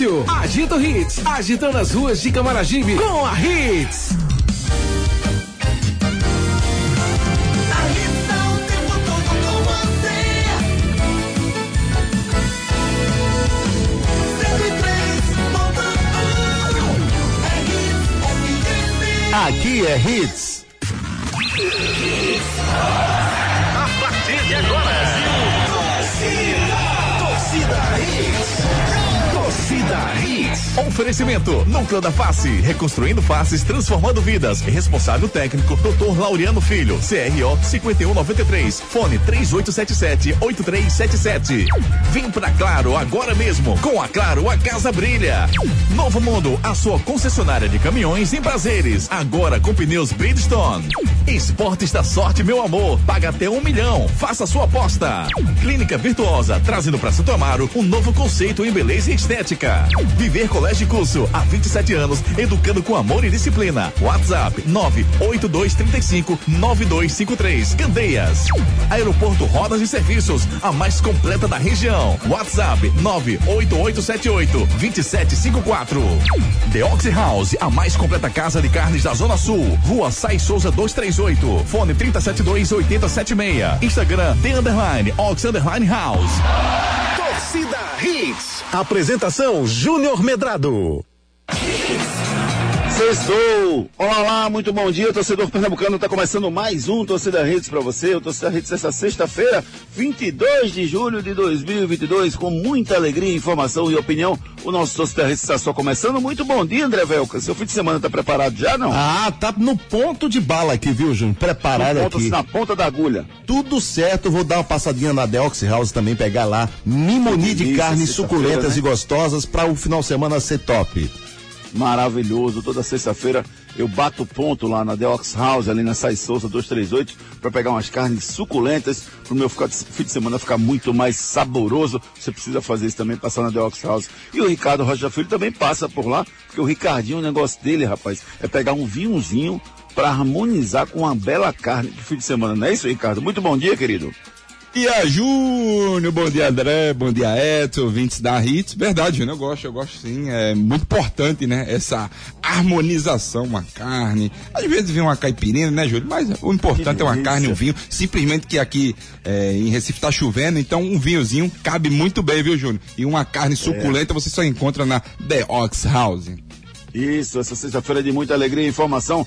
Agita Hits, agitando as ruas de Camaragibe com a Hits. Aqui é Hits. A Oferecimento Núcleo da Face, reconstruindo faces, transformando vidas. Responsável técnico Dr. Laureano Filho, CRO 5193, fone 3877-8377. Vem pra Claro agora mesmo. Com a Claro a casa brilha. Novo Mundo, a sua concessionária de caminhões em prazeres. Agora com pneus Bridgestone. Esportes da sorte, meu amor. Paga até um milhão. Faça sua aposta. Clínica Virtuosa, trazendo para Santo Amaro um novo conceito em beleza e estética. Viver Colégio e Curso, há 27 anos, educando com amor e disciplina. WhatsApp 98235 9253. Candeias. Aeroporto Rodas e Serviços, a mais completa da região. WhatsApp 98878 2754. The Oxy House, a mais completa casa de carnes da Zona Sul. Rua Sai Souza 238. Fone 372 8076. Instagram The Underline Ox Underline House. Torcida Hits. Apresentação Júnior Medrado. Sextou! Olá, olá, muito bom dia, torcedor pernambucano. Está começando mais um Torcida Redes para você. O Torcida Redes essa sexta-feira, 22 de julho de 2022, com muita alegria, informação e opinião. O nosso Torcida Redes está só começando. Muito bom dia, André Velca. Seu fim de semana está preparado já, não? Ah, tá no ponto de bala aqui, viu, Júnior? Preparado Ponto aqui. na ponta da agulha. Tudo certo, vou dar uma passadinha na Deoxy House também, pegar lá mimoni de carnes suculentas né? e gostosas para o final de semana ser top. Maravilhoso. Toda sexta-feira eu bato ponto lá na The Ox House, ali na Sai Souza 238, para pegar umas carnes suculentas, para o meu fim de semana ficar muito mais saboroso. Você precisa fazer isso também, passar na The Ox House. E o Ricardo Rocha Filho também passa por lá, porque o Ricardinho, o negócio dele, rapaz, é pegar um vinhozinho para harmonizar com uma bela carne de fim de semana. Não é isso, Ricardo? Muito bom dia, querido. Dia, Júnior. Bom dia, André. Bom dia, Edson, ouvintes da Hits. Verdade, Júnior, eu gosto, eu gosto sim. É muito importante, né? Essa harmonização, uma carne. Às vezes vem uma caipirinha, né, Júnior? Mas o importante é uma carne, um vinho. Simplesmente que aqui é, em Recife tá chovendo, então um vinhozinho cabe muito bem, viu, Júnior? E uma carne suculenta você só encontra na The Ox House. Isso, essa sexta-feira de muita alegria e informação.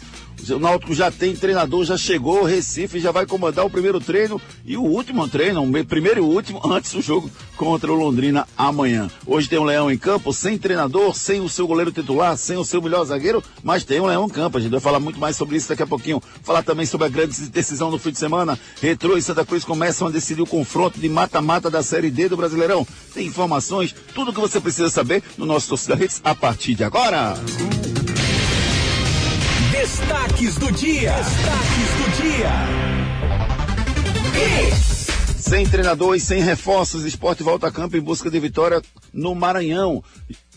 O Náutico já tem treinador, já chegou, Recife já vai comandar o primeiro treino e o último treino, o me- primeiro e último, antes do jogo contra o Londrina amanhã. Hoje tem um Leão em campo, sem treinador, sem o seu goleiro titular, sem o seu melhor zagueiro, mas tem um Leão em campo. A gente vai falar muito mais sobre isso daqui a pouquinho. Falar também sobre a grande decisão no fim de semana. Retrô e Santa Cruz começam a decidir o confronto de mata-mata da Série D do Brasileirão. Tem informações, tudo o que você precisa saber no nosso Torcida Redes a partir de agora. Destaques do dia. Destaques do dia. Sem treinador e sem reforços, esporte volta a campo em busca de vitória no Maranhão.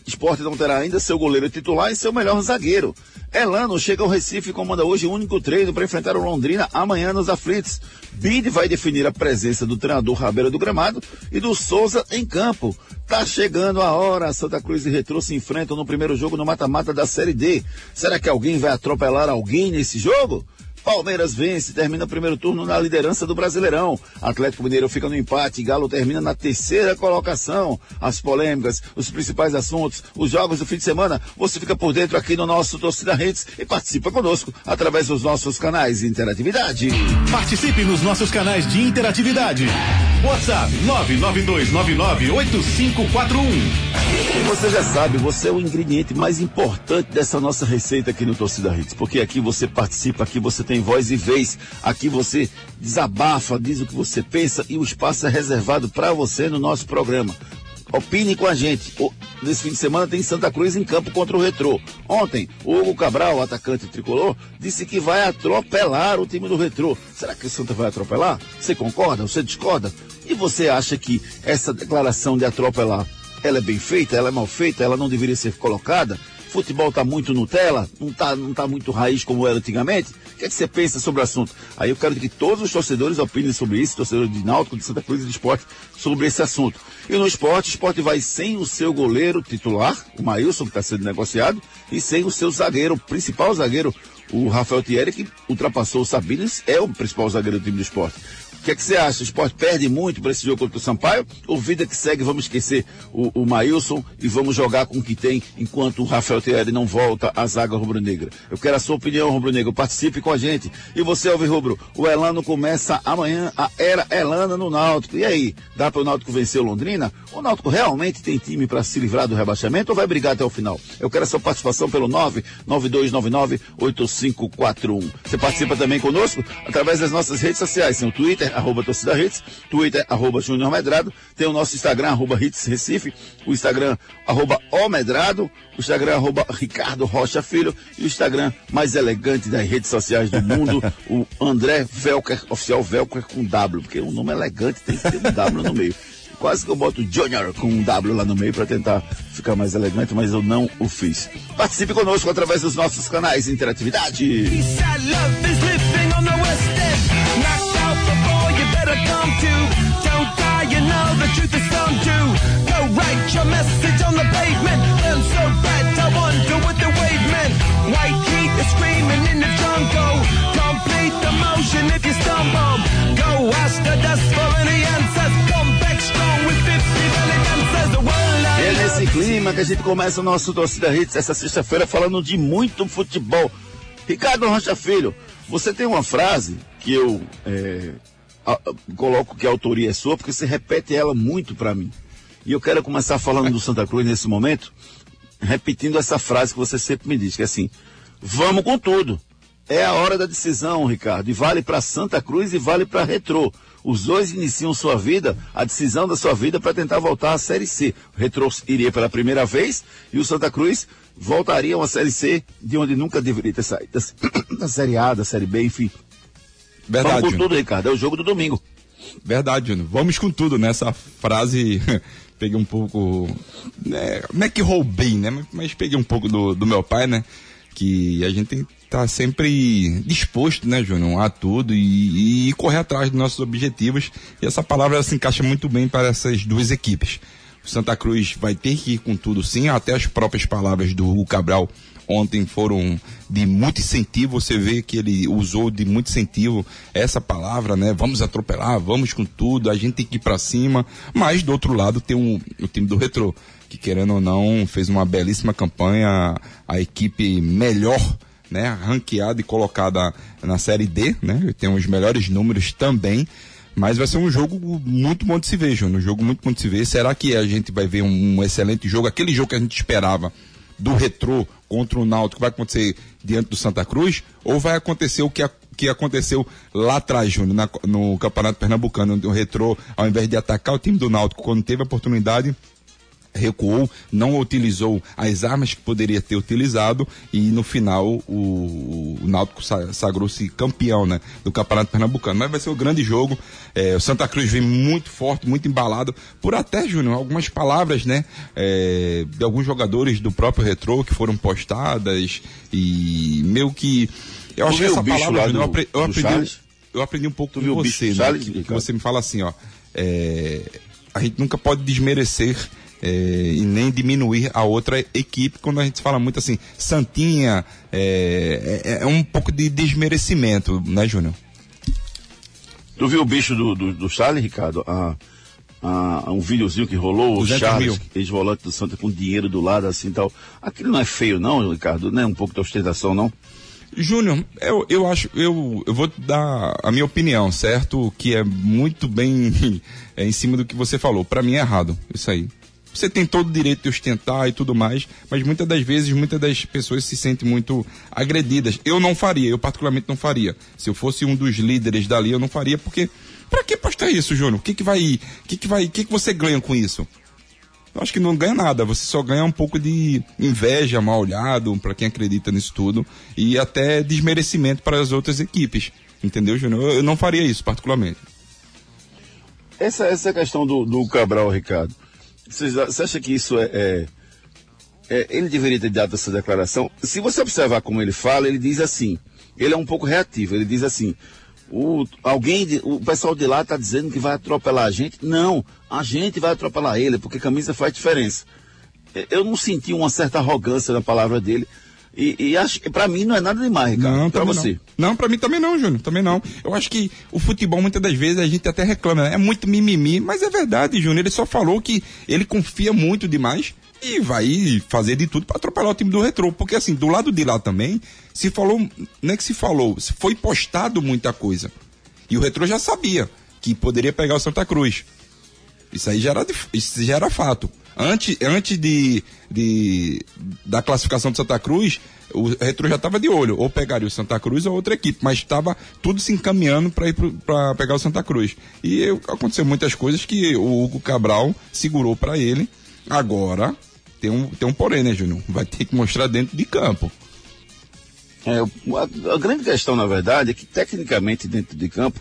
Esporte não terá ainda seu goleiro titular e seu melhor zagueiro. Elano chega ao Recife e comanda hoje o único treino para enfrentar o Londrina amanhã nos aflitos. Bid vai definir a presença do treinador Rabeira do Gramado e do Souza em campo. Tá chegando a hora. Santa Cruz e Retrô se enfrentam no primeiro jogo no mata-mata da Série D. Será que alguém vai atropelar alguém nesse jogo? Palmeiras vence, termina o primeiro turno na liderança do Brasileirão. Atlético Mineiro fica no empate, Galo termina na terceira colocação. As polêmicas, os principais assuntos, os jogos do fim de semana, você fica por dentro aqui no nosso Torcida Redes e participa conosco através dos nossos canais de interatividade. Participe nos nossos canais de interatividade. WhatsApp 992998541. E você já sabe, você é o ingrediente mais importante dessa nossa receita aqui no Torcida Hits, porque aqui você participa, aqui você tem voz e vez, aqui você desabafa, diz o que você pensa e o espaço é reservado para você no nosso programa. Opine com a gente. O- Nesse fim de semana tem Santa Cruz em campo contra o Retrô. Ontem, o Hugo Cabral, atacante tricolor, disse que vai atropelar o time do Retrô. Será que o Santa vai atropelar? Você concorda? Você discorda? E você acha que essa declaração de atropelar ela é bem feita, ela é mal feita, ela não deveria ser colocada. futebol tá muito Nutella, não tá, não tá muito raiz como era antigamente. O que, é que você pensa sobre o assunto? Aí eu quero que todos os torcedores opinem sobre isso, torcedores de Náutico, de Santa Cruz e de esporte, sobre esse assunto. E no esporte, o esporte vai sem o seu goleiro titular, o Maílson, que está sendo negociado, e sem o seu zagueiro, o principal zagueiro, o Rafael Thierry, que ultrapassou o Sabines, é o principal zagueiro do time do esporte. Que, é que você acha? O esporte perde muito para esse jogo contra o Sampaio? Ou vida que segue, vamos esquecer o, o Maílson e vamos jogar com o que tem enquanto o Rafael Thierry não volta à zaga rubro-negra? Eu quero a sua opinião, rubro-negro. Participe com a gente. E você, Alves Rubro, o Elano começa amanhã a era Elana no Náutico. E aí, dá para o Náutico vencer o Londrina? O Náutico realmente tem time para se livrar do rebaixamento ou vai brigar até o final? Eu quero a sua participação pelo 992998541. Você participa também conosco através das nossas redes sociais, tem o Twitter, arroba torcida hits, Twitter, arroba Júnior Medrado, tem o nosso Instagram, arroba hits Recife, o Instagram, arroba O Medrado, o Instagram, arroba Ricardo Rocha Filho, e o Instagram mais elegante das redes sociais do mundo, o André Velker, oficial Velker com W, porque o nome elegante tem que ter um W no meio. Quase que eu boto Junior com um W lá no meio para tentar ficar mais elegante, mas eu não o fiz. Participe conosco através dos nossos canais de interatividade. White heat is screaming in the jungle. Complete the motion if you stumble. Go the dust for any answers. Come back strong with 50 belly dancers. The world é nesse clima que a gente começa o nosso Torcida Hits essa sexta-feira falando de muito futebol. Ricardo Rocha Filho, você tem uma frase que eu é, a- coloco que a autoria é sua, porque você repete ela muito para mim. E eu quero começar falando do Santa Cruz nesse momento, repetindo essa frase que você sempre me diz, que é assim, vamos com tudo. É a hora da decisão, Ricardo, e vale para Santa Cruz e vale para Retrô. Os dois iniciam sua vida, a decisão da sua vida para tentar voltar à Série C. O Retrô iria pela primeira vez e o Santa Cruz voltaria a uma Série C de onde nunca deveria ter saído. Da Série A, da Série B, enfim. Verdade, Vamos com tudo, Ricardo. É o jogo do domingo. Verdade, Júnior. Vamos com tudo nessa frase. peguei um pouco. Né, não é que roubei, né? Mas, mas peguei um pouco do, do meu pai, né? Que a gente tem que estar sempre disposto, né, Júnior, a tudo e, e correr atrás dos nossos objetivos. E essa palavra se encaixa muito bem para essas duas equipes. O Santa Cruz vai ter que ir com tudo sim, até as próprias palavras do Hugo Cabral ontem foram de muito incentivo, você vê que ele usou de muito incentivo essa palavra, né? Vamos atropelar, vamos com tudo, a gente tem que ir pra cima, mas do outro lado tem o time do Retrô, que querendo ou não, fez uma belíssima campanha, a equipe melhor né, ranqueada e colocada na série D, né? Tem os melhores números também. Mas vai ser um jogo muito bom de se ver, Júnior. Um jogo muito bom de se ver. Será que a gente vai ver um, um excelente jogo? Aquele jogo que a gente esperava do retrô contra o Náutico vai acontecer diante do Santa Cruz? Ou vai acontecer o que, a- que aconteceu lá atrás, Júnior, no Campeonato Pernambucano, onde o retrô, ao invés de atacar o time do Náutico quando teve a oportunidade, recuou, não utilizou as armas que poderia ter utilizado e no final o, o Náutico sa- sagrou-se campeão né, do Campeonato Pernambucano. Mas vai ser um grande jogo. É, o Santa Cruz vem muito forte, muito embalado por até, Júnior, algumas palavras né, é, de alguns jogadores do próprio Retrô que foram postadas e meio que. Eu Tu acho que essa bicho palavra, Júnior, eu, do- eu aprendi, eu aprendi um pouco bicho você, do né, que, que você me fala assim, ó. é, a gente nunca pode desmerecer é, e nem diminuir a outra equipe quando a gente fala muito assim, Santinha, é, é, é um pouco de desmerecimento, né, Júnior? Tu viu o bicho do, do, do Charles, Ricardo? Ah, ah, um videozinho que rolou, o 200 Charles, ex-volante do Santa, com dinheiro do lado, assim tal. Aquilo não é feio, não, Ricardo? Não é um pouco de ostentação, não? Júnior, eu, eu acho, eu, eu vou dar a minha opinião, certo? Que é muito bem é, em cima do que você falou. Pra mim é errado, isso aí. Você tem todo o direito de ostentar e tudo mais, mas muitas das vezes, muitas das pessoas se sentem muito agredidas. Eu não faria, eu particularmente não faria. Se eu fosse um dos líderes dali, eu não faria, porque pra que postar isso, Júnior? O que que vai, o que que vai, o que que você ganha com isso? Eu acho que não ganha nada, você só ganha um pouco de inveja, mal olhado, para quem acredita nisso tudo, e até desmerecimento para as outras equipes. Entendeu, Júnior? Eu não faria isso, particularmente. Essa, essa questão do, do Cabral, Ricardo, você, acha que isso é, é, é, ele deveria ter dado essa declaração. Se você observar como ele fala, ele diz assim, ele é um pouco reativo, ele diz assim, o, alguém, o pessoal de lá está dizendo que vai atropelar a gente. Não, a gente vai atropelar ele, porque camisa faz diferença. Eu não senti uma certa arrogância na palavra dele. E, e acho que pra mim não é nada demais, Ricardo. Não, pra também você. Não, não pra mim também não, Júnior. Também não. Eu acho que o futebol, muitas das vezes, a gente até reclama, né? É muito mimimi, mas é verdade, Júnior. Ele só falou que ele confia muito demais e vai fazer de tudo pra atropelar o time do retrô. Porque assim, do lado de lá também, se falou, não é que se falou, se foi postado muita coisa. E o retrô já sabia que poderia pegar o Santa Cruz. Isso aí já era, isso já era fato. Antes, antes de, de- da classificação do Santa Cruz, o Retro já estava de olho. Ou pegaria o Santa Cruz ou outra equipe. Mas estava tudo se encaminhando para ir para pegar o Santa Cruz. E eu- aconteceu muitas coisas que o Hugo Cabral segurou para ele. Agora, tem um, tem um porém, né, Júnior? Vai ter que mostrar dentro de campo. É, a, a grande questão, na verdade, é que tecnicamente dentro de campo,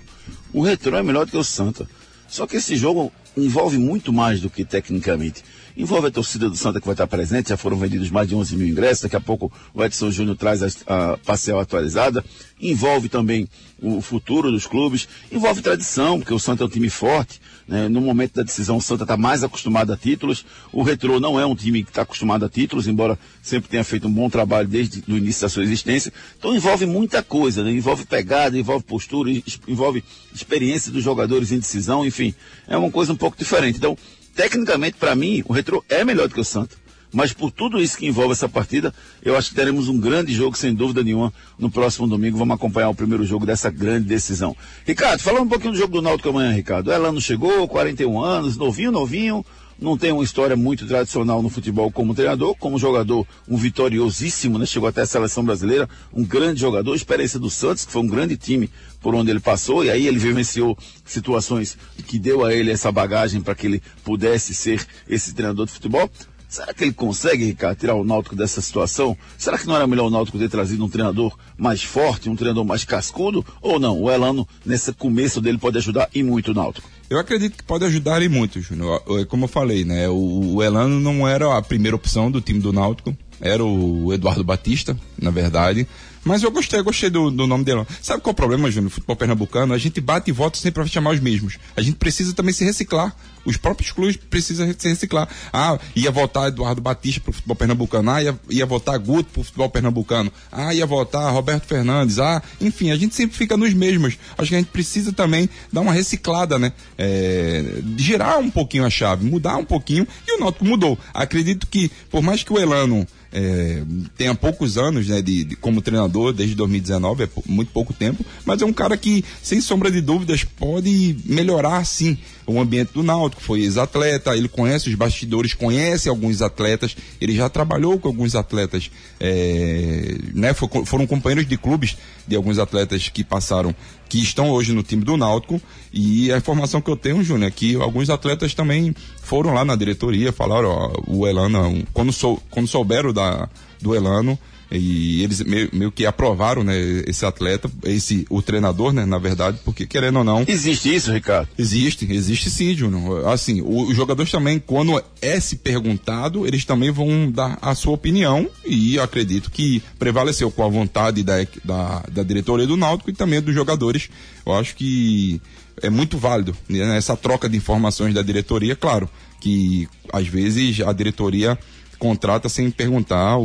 o Retrô é melhor do que o Santa. Só que esse jogo envolve muito mais do que tecnicamente. Envolve a torcida do Santa que vai estar presente, já foram vendidos mais de 11 mil ingressos, daqui a pouco o Edson Júnior traz a, a parcial atualizada. Envolve também o futuro dos clubes, envolve tradição, porque o Santa é um time forte. né? No momento da decisão, o Santa está mais acostumado a títulos. O Retrô não é um time que está acostumado a títulos, embora sempre tenha feito um bom trabalho desde o início da sua existência. Então envolve muita coisa, né? envolve pegada, envolve postura, envolve experiência dos jogadores em decisão, enfim, é uma coisa um pouco diferente. Então, tecnicamente, para mim, o Retrô é melhor do que o Santa. Mas por tudo isso que envolve essa partida, eu acho que teremos um grande jogo, sem dúvida nenhuma, no próximo domingo. Vamos acompanhar o primeiro jogo dessa grande decisão. Ricardo, falando um pouquinho do jogo do Náutico amanhã, Ricardo. O Elano chegou, 41 anos, novinho, novinho. Não tem uma história muito tradicional no futebol como treinador, como jogador, um vitoriosíssimo, né? Chegou até a seleção brasileira, um grande jogador, experiência do Santos, que foi um grande time por onde ele passou, e aí ele vivenciou situações que deu a ele essa bagagem para que ele pudesse ser esse treinador de futebol. Será que ele consegue, Ricardo, tirar o Náutico dessa situação? Será que não era melhor o Náutico ter trazido um treinador mais forte, um treinador mais cascudo? Ou não? O Elano, nesse começo dele, pode ajudar e muito o Náutico. Eu acredito que pode ajudar e muito, Júnior. Como eu falei, né? O, o Elano não era a primeira opção do time do Náutico. Era o Eduardo Batista, na verdade. Mas eu gostei, eu gostei do, do nome dele. Sabe qual é o problema, Júnior, futebol pernambucano? A gente bate e volta sempre para chamar os mesmos. A gente precisa também se reciclar. Os próprios clubes precisam se reciclar. Ah, ia votar Eduardo Batista pro futebol pernambucano. Ah, ia, ia votar Guto pro futebol pernambucano. Ah, ia votar Roberto Fernandes. Ah, enfim, a gente sempre fica nos mesmos. Acho que a gente precisa também dar uma reciclada, né? É, girar um pouquinho a chave, mudar um pouquinho. E o Náutico mudou. Acredito que, por mais que o Elano é, tenha poucos anos né, de, de- como treinador, desde 2019, é muito pouco tempo, mas é um cara que, sem sombra de dúvidas, pode melhorar sim o ambiente do Náutico. Foi ex-atleta, ele conhece os bastidores, conhece alguns atletas, ele já trabalhou com alguns atletas, é, né, fo- foram companheiros de clubes de alguns atletas que passaram, que estão hoje no time do Náutico, e a informação que eu tenho, Júnior, é que alguns atletas também foram lá na diretoria, falaram, ó, o Elano, quando, sou, quando souberam da, do Elano, e eles meio, meio que aprovaram, né, esse atleta, esse, o treinador, né, na verdade, porque querendo ou não, Existe isso, Ricardo? Existe, existe sim, Júnior. Assim, o- os jogadores também, quando é se perguntado, eles também vão dar a sua opinião e acredito que prevaleceu com a vontade da, da, da diretoria do Náutico e também dos jogadores. Eu acho que é muito válido né, essa troca de informações da diretoria, claro, que às vezes a diretoria contrata sem perguntar ao,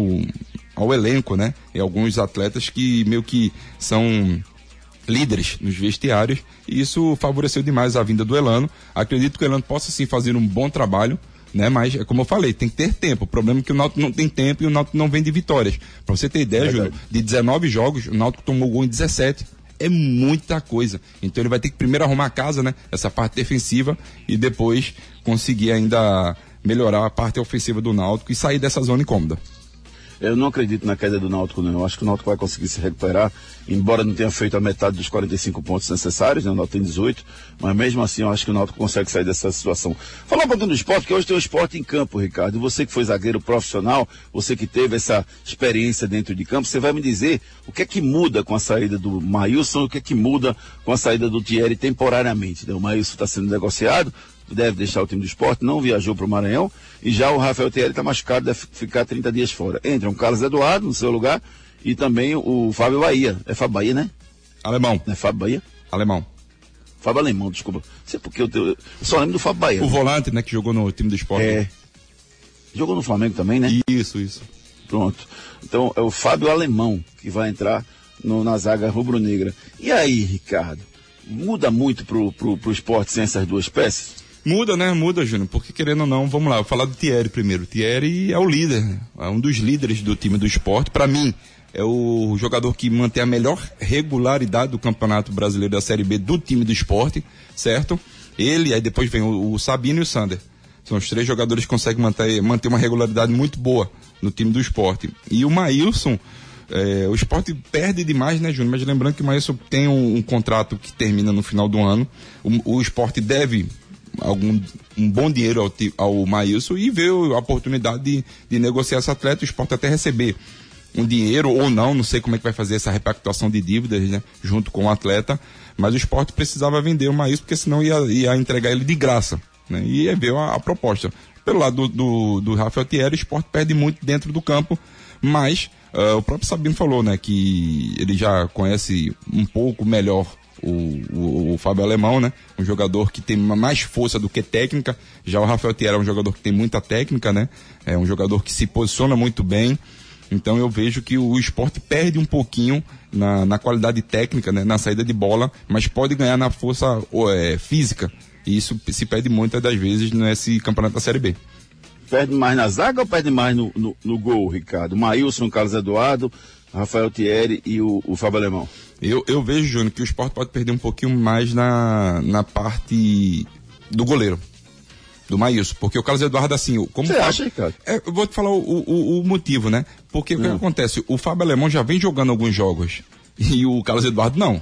ao elenco, né? E alguns atletas que meio que são líderes nos vestiários e isso favoreceu demais a vinda do Elano. Acredito que o Elano possa sim fazer um bom trabalho, né? Mas é como eu falei, tem que ter tempo. O problema é que o Náutico não tem tempo e o Náutico não vem de vitórias. Para você ter ideia. Júnior, de 19 jogos, o Náutico tomou gol em 17. É muita coisa. Então ele vai ter que primeiro arrumar a casa, né? Essa parte defensiva e depois conseguir ainda melhorar a parte ofensiva do Náutico e sair dessa zona incômoda. Eu não acredito na queda do Náutico, não. Eu acho que o Náutico vai conseguir se recuperar, embora não tenha feito a metade dos 45 pontos necessários, né? O Náutico tem 18, mas mesmo assim eu acho que o Náutico consegue sair dessa situação. Falar um pouquinho do esporte, que hoje tem o esporte em campo, Ricardo. E você que foi zagueiro profissional, você que teve essa experiência dentro de campo, você vai me dizer o que é que muda com a saída do Maílson o que é que muda com a saída do Thierry temporariamente. Né? O Maílson está sendo negociado, deve deixar o time do esporte, não viajou para o Maranhão, e já o Rafael Thierry está machucado, deve ficar 30 dias fora. Entra o Carlos Eduardo no seu lugar e também o Fábio Bahia. É Fábio Bahia, né? Alemão. Não é Fábio Bahia? Alemão. Fábio Alemão, desculpa. Não sei porque eu, eu só lembro do Fábio Bahia. O volante, né, que jogou no time do esporte. É. Jogou no Flamengo também, né? Isso, isso. Pronto. Então é o Fábio Alemão que vai entrar no, na zaga rubro-negra. E aí, Ricardo? Muda muito pro, pro, pro esporte sem essas duas peças? Muda, né? Muda, Júnior. Porque querendo ou não, vamos lá, vou falar do Thierry primeiro. O Thierry é o líder, é um dos líderes do time do esporte. Para mim, é o jogador que mantém a melhor regularidade do Campeonato Brasileiro da Série B do time do esporte, certo? Ele, aí depois vem o, o Sabino e o Sander. São os três jogadores que conseguem manter, manter uma regularidade muito boa no time do esporte. E o Maílson, é, o esporte perde demais, né, Júnior? Mas lembrando que o Maílson tem um, um, contrato que termina no final do ano. O, o esporte deve algum um bom dinheiro ao, ao Maílson e vê a oportunidade de, de negociar esse atleta, o esporte até receber um dinheiro ou não, não sei como é que vai fazer essa repactuação de dívidas, né, junto com o atleta, mas o esporte precisava vender o Maílson, porque senão ia, ia entregar ele de graça, né, e ver a, a proposta. Pelo lado do, do, do Rafael Thierry, o esporte perde muito dentro do campo, mas uh, o próprio Sabino falou, né, que ele já conhece um pouco melhor o, o, o, Fábio Alemão, né? Um jogador que tem mais força do que técnica. Já o Rafael Thierry é um jogador que tem muita técnica, né? É um jogador que se posiciona muito bem. Então eu vejo que o esporte perde um pouquinho na, na qualidade técnica, né, na saída de bola, mas pode ganhar na força é, física. E isso se perde muitas das vezes nesse campeonato da Série B. Perde mais na zaga ou perde mais no, no, no gol, Ricardo? Maílson, Carlos Eduardo, Rafael Thierry e o, o Fábio Alemão. Eu, eu vejo, Júnior, que o esporte pode perder um pouquinho mais na, na parte do goleiro do Maílson. Porque o Carlos Eduardo, assim, como. Você acha, Ricardo? É, eu vou te falar o, o, o motivo, né? Porque o que, que acontece? O Fábio Alemão já vem jogando alguns jogos. E o Carlos Eduardo não.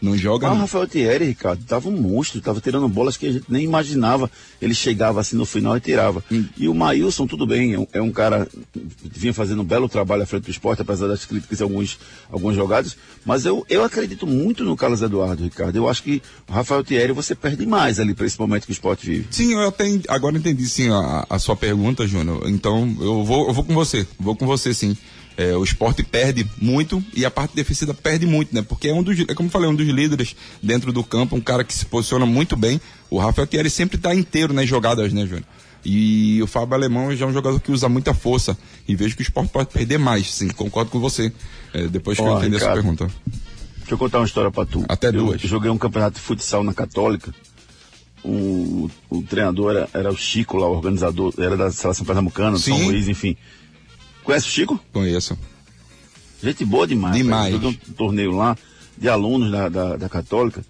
Não joga. Ah, o Rafael Thierry, Ricardo, tava um monstro, tava tirando bolas que a gente nem imaginava. Ele chegava assim no final e tirava. Hum. E o Maílson, tudo bem, é um, é um, cara que vinha fazendo um belo trabalho à frente do esporte, apesar das críticas em alguns, alguns jogados. Mas eu, eu acredito muito no Carlos Eduardo, Ricardo. Eu acho que o Rafael Thierry você perde mais ali para esse momento que o esporte vive. Sim, eu até agora entendi sim a, a sua pergunta, Júnior. Então eu vou, eu vou com você, vou com você sim. É, o esporte perde muito e a parte defensiva perde muito, né? Porque é um dos, é como eu falei, um dos líderes dentro do campo, um cara que se posiciona muito bem. O Rafael Thierry sempre está inteiro nas jogadas, né, Júnior? E o Fábio Alemão já é um jogador que usa muita força. E vejo que o esporte pode perder mais, sim, concordo com você. É, depois que eu entender essa pergunta. Deixa eu contar uma história pra tu. Até eu duas. joguei um campeonato de futsal na Católica. O, o treinador era, era, o Chico lá, o organizador, era da seleção pernambucana, São Luís, enfim. Conhece o Chico? Conheço. Gente boa demais. Demais. Eu um torneio lá de alunos da, da, da Católica.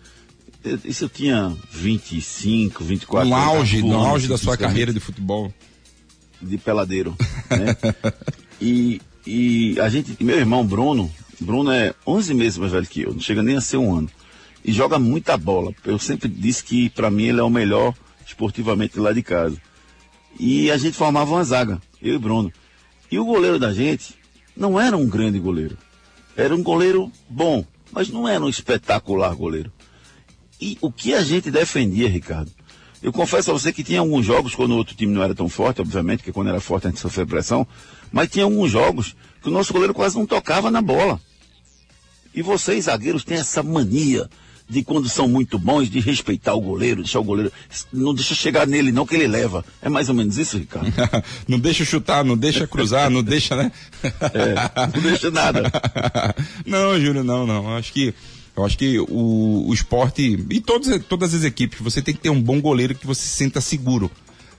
Isso eu tinha 25, 24 No auge, no auge da sua carreira de futebol. De peladeiro. Né? e, e a gente, meu irmão Bruno, Bruno é 11 meses mais velho que eu, não chega nem a ser um ano. E joga muita bola. Eu sempre disse que para mim ele é o melhor esportivamente lá de casa. E a gente formava uma zaga, eu e Bruno. E o goleiro da gente não era um grande goleiro. Era um goleiro bom, mas não era um espetacular goleiro. E o que a gente defendia, Ricardo? Eu confesso a você que tinha alguns jogos quando o outro time não era tão forte, obviamente, porque quando era forte a gente sofria pressão, mas tinha alguns jogos que o nosso goleiro quase não tocava na bola. E vocês, zagueiros, têm essa mania de quando são muito bons, de respeitar o goleiro, deixar o goleiro. Não deixa chegar nele, não, que ele leva. É mais ou menos isso, Ricardo? não deixa chutar, não deixa cruzar, não deixa, né? é, não deixa nada. não, Júlio, não, não. Acho que. Eu acho que o, o esporte, e todos, todas as equipes, você tem que ter um bom goleiro que você se sinta seguro.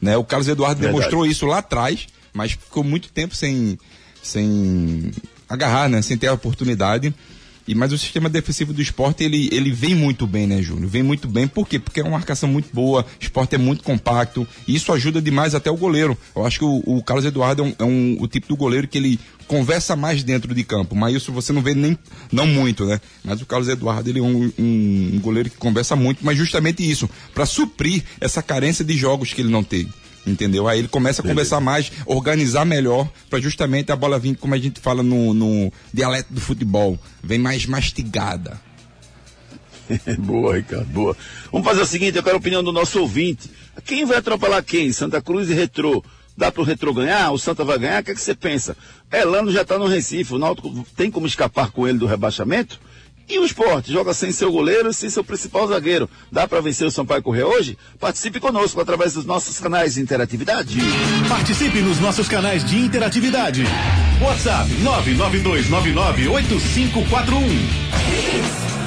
Né? O Carlos Eduardo Verdade. demonstrou isso lá atrás, mas ficou muito tempo sem, sem agarrar, né? sem ter a oportunidade. E, mas o sistema defensivo do esporte, ele, ele vem muito bem, né, Júnior? Vem muito bem. Por quê? Porque é uma marcação muito boa, o esporte é muito compacto. E isso ajuda demais até o goleiro. Eu acho que o, o Carlos Eduardo é, um, é um, o tipo do goleiro que ele conversa mais dentro de campo. Mas isso você não vê nem, não muito, né? Mas o Carlos Eduardo, ele é um, um, goleiro que conversa muito, mas justamente isso, para suprir essa carência de jogos que ele não teve entendeu? Aí ele começa a Beleza. conversar mais, organizar melhor, para justamente a bola vir, como a gente fala no, no dialeto do futebol, vem mais mastigada. boa, Ricardo, boa. Vamos fazer o seguinte, eu quero a opinião do nosso ouvinte. Quem vai atropelar quem? Santa Cruz e Retrô. Dá pro Retrô ganhar? O Santa vai ganhar? O que, é que você pensa? Elano já tá no Recife, o Náutico tem como escapar com ele do rebaixamento? E o esporte? Joga sem seu goleiro e sem seu principal zagueiro. Dá para vencer o Sampaio Correr hoje? Participe conosco através dos nossos canais de interatividade. Participe nos nossos canais de interatividade. WhatsApp 992998541.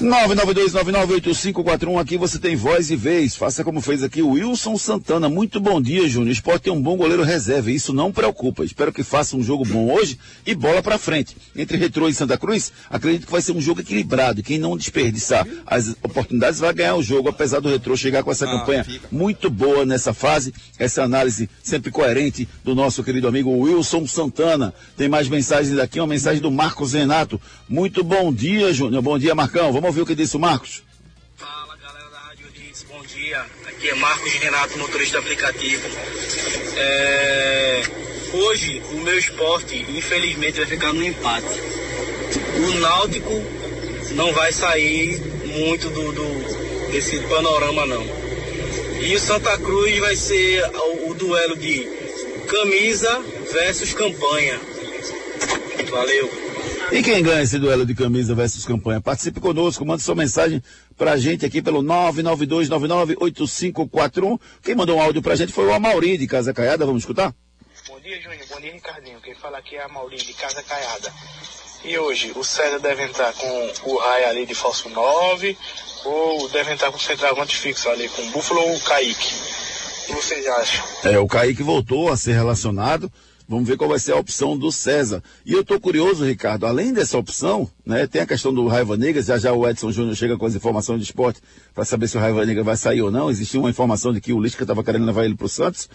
992998541, aqui você tem voz e vez. Faça como fez aqui o Wilson Santana. Muito bom dia, Júnior. O esporte tem um bom goleiro reserva, e isso não preocupa. Espero que faça um jogo bom hoje e bola pra frente. Entre Retrô e Santa Cruz, acredito que vai ser um jogo equilibrado. Quem não desperdiçar as oportunidades vai ganhar o jogo, apesar do Retrô chegar com essa Ah, campanha fica. muito boa nessa fase. Essa análise sempre coerente do nosso querido amigo Wilson Santana. Tem mais mensagens aqui, uma mensagem do Marcos Renato. Muito bom dia, Júnior. Bom dia, Marcão. Vamos ouvir o que disse o Marcos. Fala galera da Rádio Hits, bom dia. Aqui é Marcos Renato, motorista aplicativo. É, Hoje o meu esporte, infelizmente, vai ficar no empate. O Náutico não vai sair muito do, do- desse panorama não. E o Santa Cruz vai ser o, o duelo de camisa versus campanha. Valeu. E quem ganha esse duelo de camisa versus campanha? Participe conosco, mande sua mensagem pra gente aqui pelo 992998541. Quem mandou um áudio pra gente foi o Amauri de Casa Caiada, vamos escutar? Bom dia, Júnior. Bom dia, Ricardinho. Quem fala aqui é a Mauri de Casa Caiada. E hoje, o César deve entrar com o Rai ali de falso 9 ou deve entrar com o centroavante fixo ali, com o Buffalo ou o Kaique? O que vocês acham? É, o Kaique voltou a ser relacionado. Vamos ver qual vai ser a opção do César. E eu tô curioso, Ricardo, além dessa opção, né, tem a questão do Raiva Negra, já já o Edson Júnior chega com as informações de esporte para saber se o Raiva Negra vai sair ou não. Existia uma informação de que o Lisca estava querendo levar ele pro Santos.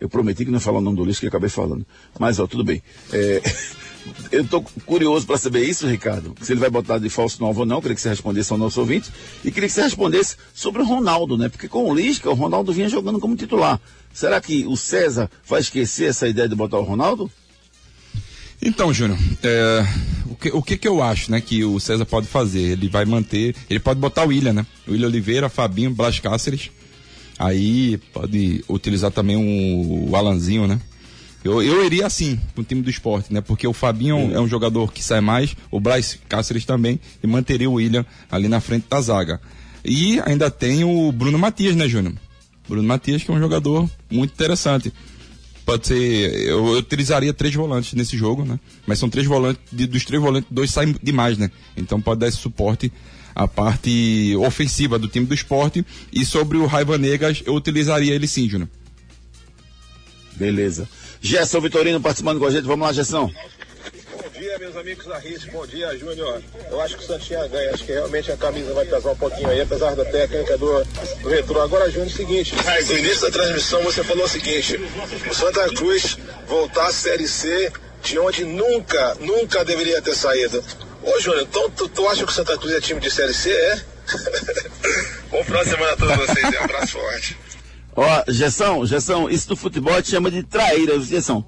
Eu prometi que não ia falar o nome do Lisca e acabei falando. Mas, ó, tudo bem. É, eu tô curioso para saber isso, Ricardo. Se ele vai botar de falso novo ou não. Queria que você respondesse ao nosso ouvinte. E queria que você respondesse sobre o Ronaldo, né? Porque com o Lisca, o Ronaldo vinha jogando como titular. Será que o César vai esquecer essa ideia de botar o Ronaldo? Então, Júnior, é, o, que, o que que eu acho, né, que o César pode fazer? Ele vai manter, ele pode botar o William, né? O William Oliveira, Fabinho, Blas Cáceres. Aí pode utilizar também o, o Alanzinho, né? Eu, eu iria assim com o time do esporte, né? Porque o Fabinho é um- é um jogador que sai mais, o Blas Cáceres também, e manteria o William ali na frente da zaga. E ainda tem o Bruno Matias, né, Júnior? Bruno Matias, que é um jogador muito interessante. Pode ser. Eu, eu utilizaria três volantes nesse jogo, né? Mas são três volantes. de- dos três volantes, dois saem demais, né? Então pode dar esse suporte à parte ofensiva do time do esporte. E sobre o Raiva Negas, eu utilizaria ele sim, Júnior. Beleza. Gerson Vitorino participando com a gente. Vamos lá, Gerson. Dia, meus amigos da RIS. Bom dia, Júnior. Eu acho que o Santinha ganha. Acho que realmente a camisa vai pesar um pouquinho aí, apesar da técnica do, do retrô. Agora, Júnior, é o seguinte: no início da transmissão você falou o seguinte: o Santa Cruz voltar à Série C de onde nunca, nunca deveria ter saído. Ô, Júnior, então tu, tu acha que o Santa Cruz é time de Série C? É? Bom final de semana a todos vocês. Um abraço forte. Ó, Gerson, Gerson, isso do futebol te chama de traíra, Gerson.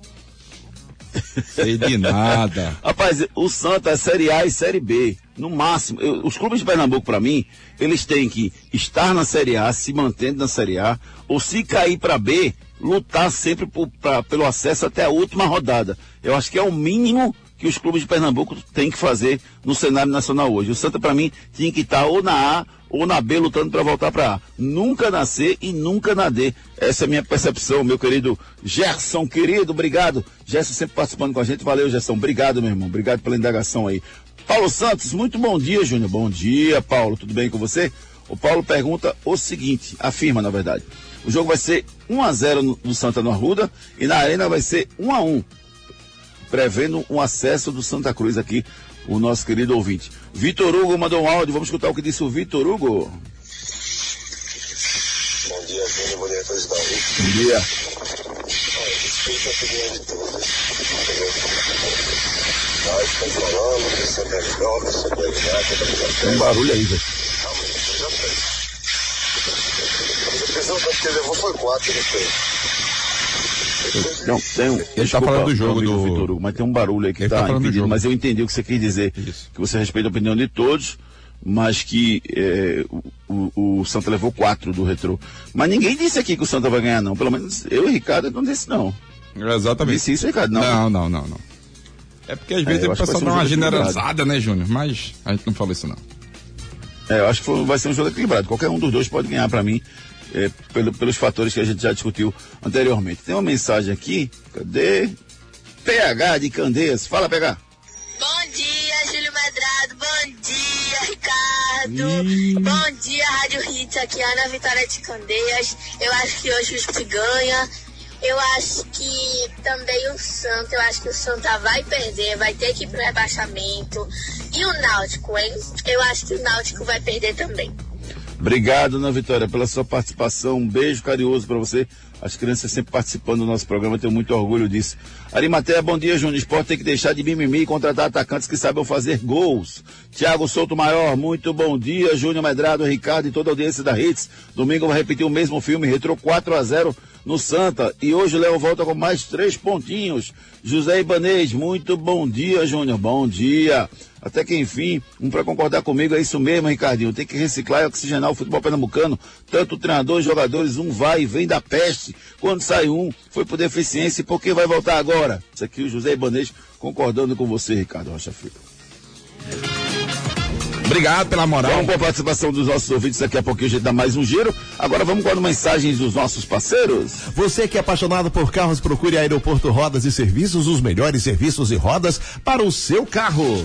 Sei de nada. Rapaz, o Santa é Série A e Série B. No máximo, eu- os clubes de Pernambuco, para mim, eles têm que estar na Série A, se mantendo na Série A, ou se cair para B, lutar sempre por- pra- pelo acesso até a última rodada. Eu acho que é o mínimo que os clubes de Pernambuco têm que fazer no cenário nacional hoje. O Santa, para mim, tinha que estar ou na A ou na B lutando para voltar para A. Nunca na C e nunca na D. Essa é a minha percepção, meu querido Gerson, querido, obrigado. Gerson sempre participando com a gente. Valeu, Gerson. Obrigado, meu irmão. Obrigado pela indagação aí. Paulo Santos, muito bom dia, Júnior. Bom dia, Paulo. Tudo bem com você? O Paulo pergunta o seguinte, afirma, na verdade. O jogo vai ser 1 a 0 no, no Santa no Arruda e na Arena vai ser 1 a 1 prevendo um acesso do Santa Cruz aqui, o nosso querido ouvinte. Vitor Hugo mandou um áudio, vamos escutar o que disse o Vitor Hugo. Bom dia, Júnior. Bom dia a todos da. Bom dia. Respeito a opinião de todos. Nós estamos falando que é que Santa é que Santa é Tem um barulho aí, velho. A pessoa que levou foi quatro, não foi? Não, tem um, Ele tá falando do jogo do- Vitor Hugo, mas tem um barulho aí que Ele tá, tá impedindo, mas eu entendi o que você quis dizer. Isso. Que você respeita a opinião de todos, mas que é, o, o, Santa levou quatro do retrô. Mas ninguém disse aqui que o Santa vai ganhar, não. Pelo menos eu e Ricardo não disse não. Exatamente. Disse isso, Ricardo? Não. Não, não, não, não. É porque às vezes eu o pessoal ser um dá uma generalizada, né, Júnior? Mas a gente não falou isso não. É, eu acho que foi- vai ser um jogo equilibrado. Qualquer um dos dois pode ganhar para mim, é, pelo- pelos fatores que a gente já discutiu anteriormente. Tem uma mensagem aqui, cadê? PH de Candeias. Fala, PH. Bom dia, Júlio Medrado. Bom dia, Ricardo. Bom dia, Rádio Hits. Aqui é Ana Vitória de Candeias. Eu acho que hoje o Sport ganha. Eu acho que também o Santa, eu acho que o Santa vai perder, vai ter que ir pro rebaixamento. E o Náutico, hein? Eu acho que o Náutico vai perder também. Obrigado, Ana Vitória, pela sua participação. Um beijo carinhoso para você. As crianças sempre participando do nosso programa, tenho muito orgulho disso. Arimatea, bom dia, Júnior. Esporte tem que deixar de mimimi e contratar atacantes que saibam fazer gols. Tiago Souto Maior, muito bom dia. Júnior Medrado, Ricardo e toda a audiência da Hits. Domingo vai repetir o mesmo filme, retrô 4 a 0 no Santa. E hoje o Léo volta com mais três pontinhos. José Ibanês, muito bom dia, Júnior. Bom dia. Até que enfim, um para concordar comigo, é isso mesmo, Ricardinho. Tem que reciclar e oxigenar o futebol pernambucano. Tanto treinador e jogadores, um vai e vem da peste. Quando sai um, foi por deficiência e por que vai voltar agora? Isso aqui o José Ibanês concordando com você, Ricardo Rocha Filho. Obrigado pela moral. Vamos com a participação dos nossos ouvintes daqui a pouquinho a gente dá mais um giro. Agora vamos com as mensagens dos nossos parceiros. Você que é apaixonado por carros, procure Aeroporto Rodas e Serviços, os melhores serviços e rodas para o seu carro.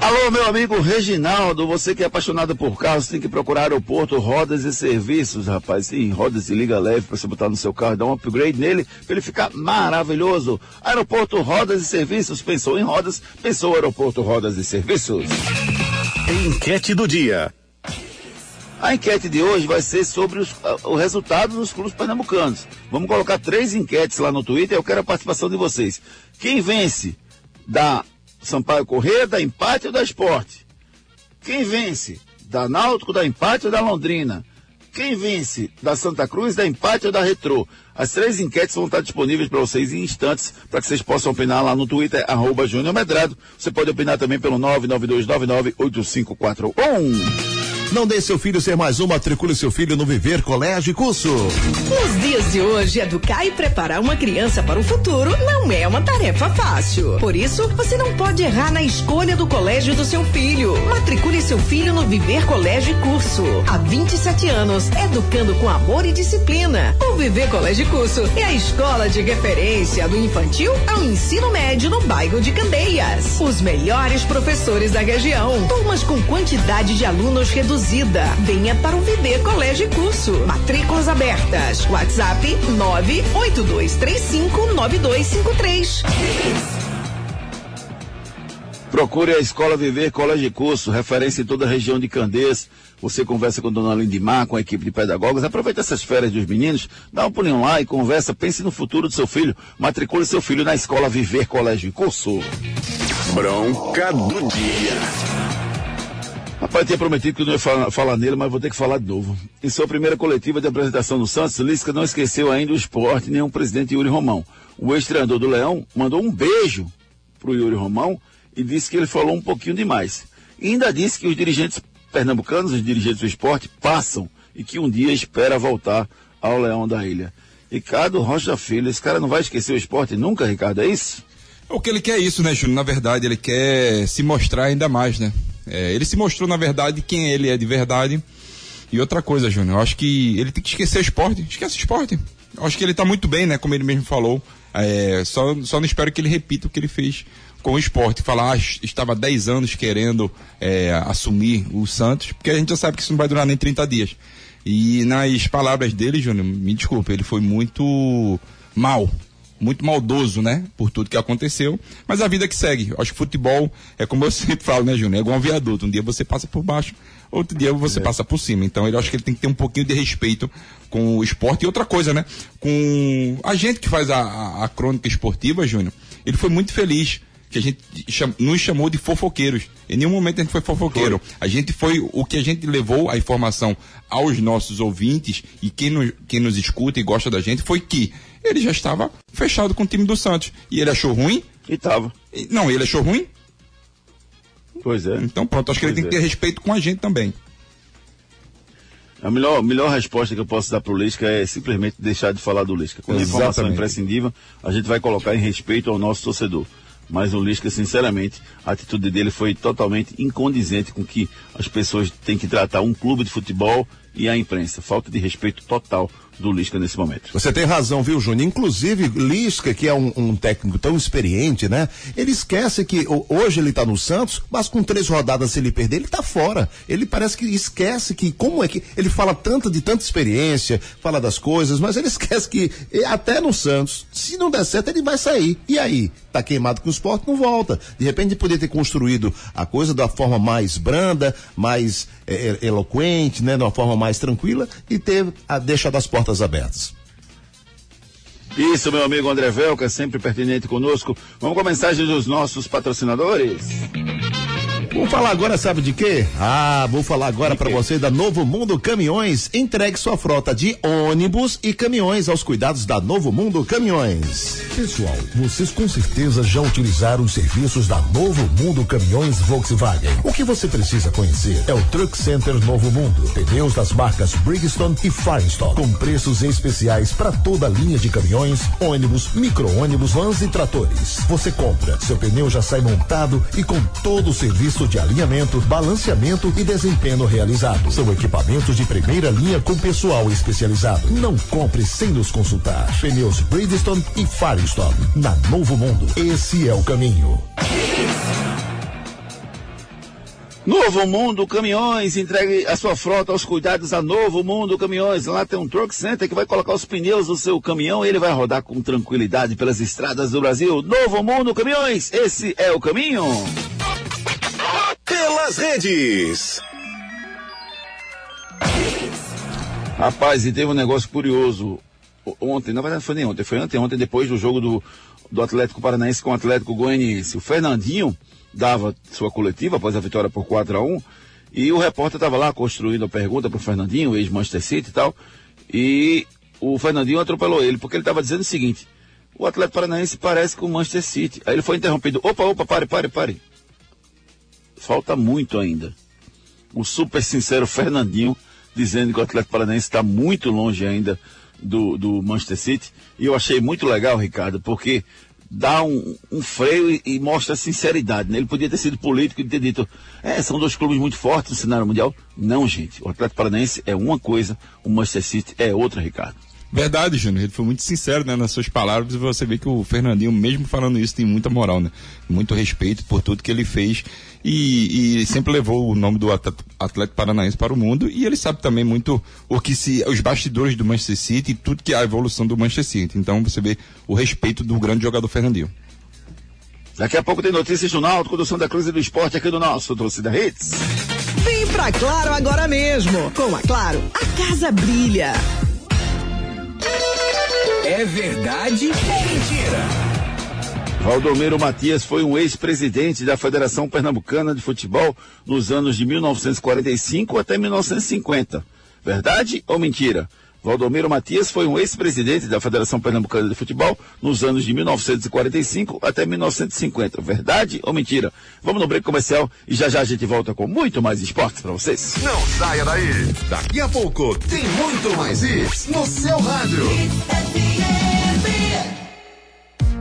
Alô, meu amigo Reginaldo, você que é apaixonado por carros, tem que procurar aeroporto, rodas e serviços, rapaz. Sim, rodas e liga leve para você botar no seu carro, dar um upgrade nele, para ele ficar maravilhoso. Aeroporto, rodas e serviços, pensou em rodas, pensou aeroporto, rodas e serviços. Enquete do dia. A enquete de hoje vai ser sobre os- ah, o resultado dos clubes pernambucanos. Vamos colocar três enquetes lá no Twitter, eu quero a participação de vocês. Quem vence da Sampaio Corrêa, da Empate ou da Esporte? Quem vence da Náutico, da Empate ou da Londrina? Quem vence da Santa Cruz, da Empate ou da Retrô? As três enquetes vão estar disponíveis para vocês em instantes, para que vocês possam opinar lá no Twitter, arroba Júnior Medrado. Você pode opinar também pelo 992998541. Não deixe seu filho ser mais um, matricule seu filho no Viver Colégio e Curso. Nos dias de hoje, educar e preparar uma criança para o futuro não é uma tarefa fácil. Por isso, você não pode errar na escolha do colégio do seu filho. Matricule seu filho no Viver Colégio e Curso. Há 27 anos, educando com amor e disciplina. O Viver Colégio e Curso é a escola de referência do infantil ao ensino médio no bairro de Candeias. Os melhores professores da região. Turmas com quantidade de alunos reduzida. Venha para o Viver Colégio e Curso. Matrículas abertas. WhatsApp 982359253. Procure a Escola Viver Colégio de Curso, referência em toda a região de Candeias. Você conversa com a dona Lindimar, com a equipe de pedagogos. Aproveita essas férias dos meninos, dá um pulinho lá e conversa. Pense no futuro do seu filho. Matricule seu filho na Escola Viver Colégio de Curso. Bronca do dia. Rapaz, tinha prometido que eu não ia falar, falar nele, mas vou ter que falar de novo. Em sua primeira coletiva de apresentação no Santos, Lisca não esqueceu ainda o esporte nem o presidente Yuri Romão. O ex-treinador do Leão mandou um beijo pro Yuri Romão e disse que ele falou um pouquinho demais. E ainda disse que os dirigentes pernambucanos, os dirigentes do esporte, passam e que um dia espera voltar ao Leão da Ilha. Ricardo Rocha Filho, esse cara não vai esquecer o esporte nunca, Ricardo, é isso? O que ele quer é isso, né, Júnior? Na verdade, ele quer se mostrar ainda mais, né? É, ele se mostrou, na verdade, quem ele é de verdade. E outra coisa, Júnior, eu acho que ele tem que esquecer o esporte. Esquece o esporte. Eu acho que ele tá muito bem, né? Como ele mesmo falou. É, só, só não espero que ele repita o que ele fez com o esporte. Falar, ah, estava 10 anos querendo é, assumir o Santos, porque a gente já sabe que isso não vai durar nem 30 dias. E nas palavras dele, Júnior, me desculpe, ele foi muito mal muito maldoso, né? Por tudo que aconteceu. Mas a vida que segue. Acho que futebol é como eu sempre falo, né, Júnior? É igual um viaduto. Um dia você passa por baixo, outro dia você é. passa por cima. Então eu acho que ele tem que ter um pouquinho de respeito com o esporte. E outra coisa, né? Com a gente que faz a, a, a crônica esportiva, Júnior, ele foi muito feliz que a gente cham, nos chamou de fofoqueiros. Em nenhum momento a gente foi fofoqueiro. Foi. A gente foi o que a gente levou a informação aos nossos ouvintes e quem nos, quem nos escuta e gosta da gente foi que ele já estava fechado com o time do Santos. E ele achou ruim? E tava. Não, ele achou ruim? Pois é. Então pronto, acho que pois ele tem é. que ter respeito com a gente também. A melhor, melhor resposta que eu posso dar para o Lisca é simplesmente deixar de falar do Lisca. Quando a informação é imprescindível, a gente vai colocar em respeito ao nosso torcedor. Mas o Lisca, sinceramente, a atitude dele foi totalmente incondizente com que as pessoas têm que tratar um clube de futebol e a imprensa. Falta de respeito total do Lisca nesse momento. Você tem razão, viu, Júnior? Inclusive, Lisca, que é um, um, técnico tão experiente, né? Ele esquece que hoje ele tá no Santos, mas com três rodadas, se ele perder, ele tá fora. Ele parece que esquece que, como é que. Ele fala tanto de tanta experiência, fala das coisas, mas ele esquece que até no Santos, se não der certo, ele vai sair. E aí? Tá queimado com o esporte, não volta. De repente, poderia ter construído a coisa da forma mais branda, mais é, eloquente, né? De uma forma mais tranquila e ter a, deixado as portas portas abertas. Isso, meu amigo André Velca, sempre pertinente conosco. Vamos com a mensagem dos nossos patrocinadores. Vamos falar agora, sabe de quê? Ah, vou falar agora para você da Novo Mundo Caminhões. Entregue sua frota de ônibus e caminhões aos cuidados da Novo Mundo Caminhões. Pessoal, vocês com certeza já utilizaram os serviços da Novo Mundo Caminhões Volkswagen. O que você precisa conhecer é o Truck Center Novo Mundo. Pneus das marcas Bridgestone e Firestone, com preços especiais para toda a linha de caminhões, ônibus, micro-ônibus, vans e tratores. Você compra, seu pneu já sai montado e com todo o serviço de alinhamento, balanceamento e desempenho realizado. São equipamentos de primeira linha com pessoal especializado. Não compre sem nos consultar. Pneus Bridgestone e Firestone. Na Novo Mundo. Esse é o caminho. Novo Mundo Caminhões, entregue a sua frota aos cuidados da Novo Mundo Caminhões. Lá tem um Truck Center que vai colocar os pneus do seu caminhão e ele vai rodar com tranquilidade pelas estradas do Brasil. Novo Mundo Caminhões, esse é o caminho pelas redes. Rapaz, e teve um negócio curioso ontem, na verdade foi nem ontem, foi ontem, ontem depois do jogo do, do Atlético Paranaense com o Atlético Goianiense. O Fernandinho dava sua coletiva após a vitória por 4 a 1 e o repórter estava lá construindo a pergunta para o Fernandinho, ex-Manchester City e tal, e o Fernandinho atropelou ele, porque ele estava dizendo o seguinte, o Atlético Paranaense parece com o Manchester City. Aí ele foi interrompido, opa, opa, pare, pare, pare falta muito ainda. O super sincero Fernandinho dizendo que o Atlético Paranaense está muito longe ainda do, do Manchester City. E eu achei muito legal, Ricardo, porque dá um, um freio e, e, mostra sinceridade. Né? Ele podia ter sido político e ter dito, é, são dois clubes muito fortes no cenário mundial. Não, gente. O Atlético Paranaense é uma coisa, o Manchester City é outra, Ricardo. Verdade, Júnior. Ele foi muito sincero né, nas suas palavras e você vê que o Fernandinho, mesmo falando isso, tem muita moral, né? Muito respeito por tudo que ele fez e, e sempre levou o nome do Atlético Paranaense para o mundo e ele sabe também muito o que se os bastidores do Manchester City e tudo que é a evolução do Manchester City. Então você vê o respeito do grande jogador Fernandinho. Daqui a pouco tem notícias do Náutico, do Santa Cruz e do esporte aqui do nosso Torcida Hits. Vem pra Claro agora mesmo. Com a Claro, a casa brilha. É verdade ou mentira? Valdomiro Matias foi um ex-presidente da Federação Pernambucana de Futebol nos anos de 1945 até 1950. Verdade ou mentira? Valdomiro Matias foi um ex-presidente da Federação Pernambucana de Futebol nos anos de 1945 até 1950. Verdade ou mentira? Vamos no break comercial e já já a gente volta com muito mais esportes para vocês. Não saia daí. Daqui a pouco tem muito mais isso no seu rádio.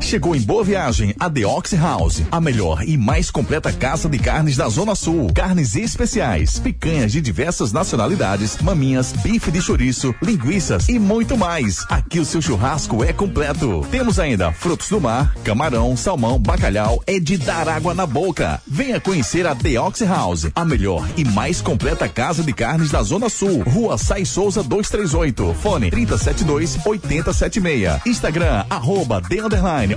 Chegou em Boa Viagem a The Ox House, a melhor e mais completa casa de carnes da Zona Sul. Carnes especiais, picanhas de diversas nacionalidades, maminhas, bife de chouriço, linguiças e muito mais. Aqui o seu churrasco é completo. Temos ainda frutos do mar, camarão, salmão, bacalhau, é de dar água na boca. Venha conhecer a The Ox House, a melhor e mais completa casa de carnes da Zona Sul. Rua Sai Souza 238, fone 372 8076. Instagram, arroba The Underline,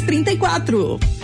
34.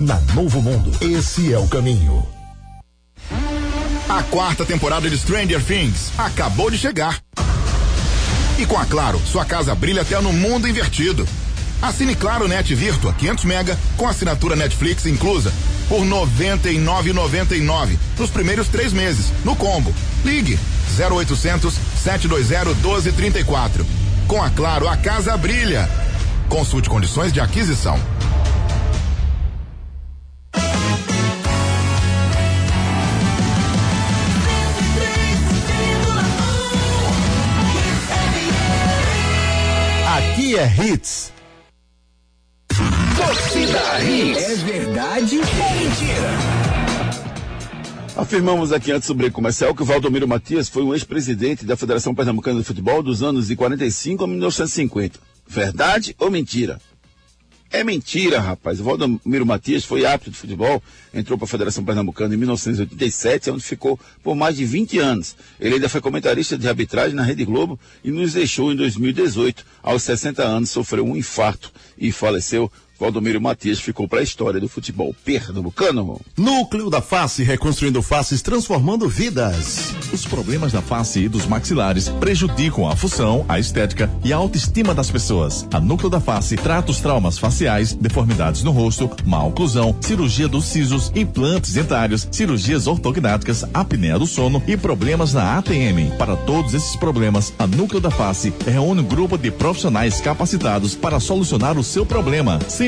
na Novo Mundo. Esse é o caminho. A quarta temporada de Stranger Things acabou de chegar. E com a Claro, sua casa brilha até no mundo invertido. Assine Claro Net Virtua 500 mega com assinatura Netflix inclusa por 99,99 nos primeiros três meses no combo. Ligue 0800 720 1234. Com a Claro, a casa brilha. Consulte condições de aquisição. É Hits. Torcida Hits. É verdade ou mentira? Afirmamos aqui antes sobre comercial que o Valdomiro Matias foi um ex-presidente da Federação Pernambucana de Futebol dos anos de 45 a 1950. Verdade ou mentira? É mentira, rapaz. O Valdomiro Matias foi árbitro de futebol, entrou para a Federação Pernambucana em 1987, onde ficou por mais de 20 anos. Ele ainda foi comentarista de arbitragem na Rede Globo e nos deixou em 2018. Aos 60 anos, sofreu um infarto e faleceu Valdomiro Matias ficou para a história do futebol pernambucano. Núcleo da Face, reconstruindo faces, transformando vidas. Os problemas da face e dos maxilares prejudicam a função, a estética e a autoestima das pessoas. A Núcleo da Face trata os traumas faciais, deformidades no rosto, má oclusão, cirurgia dos sisos, implantes dentários, cirurgias ortognáticas, apneia do sono e problemas na ATM. Para todos esses problemas, a Núcleo da Face reúne um grupo de profissionais capacitados para solucionar o seu problema,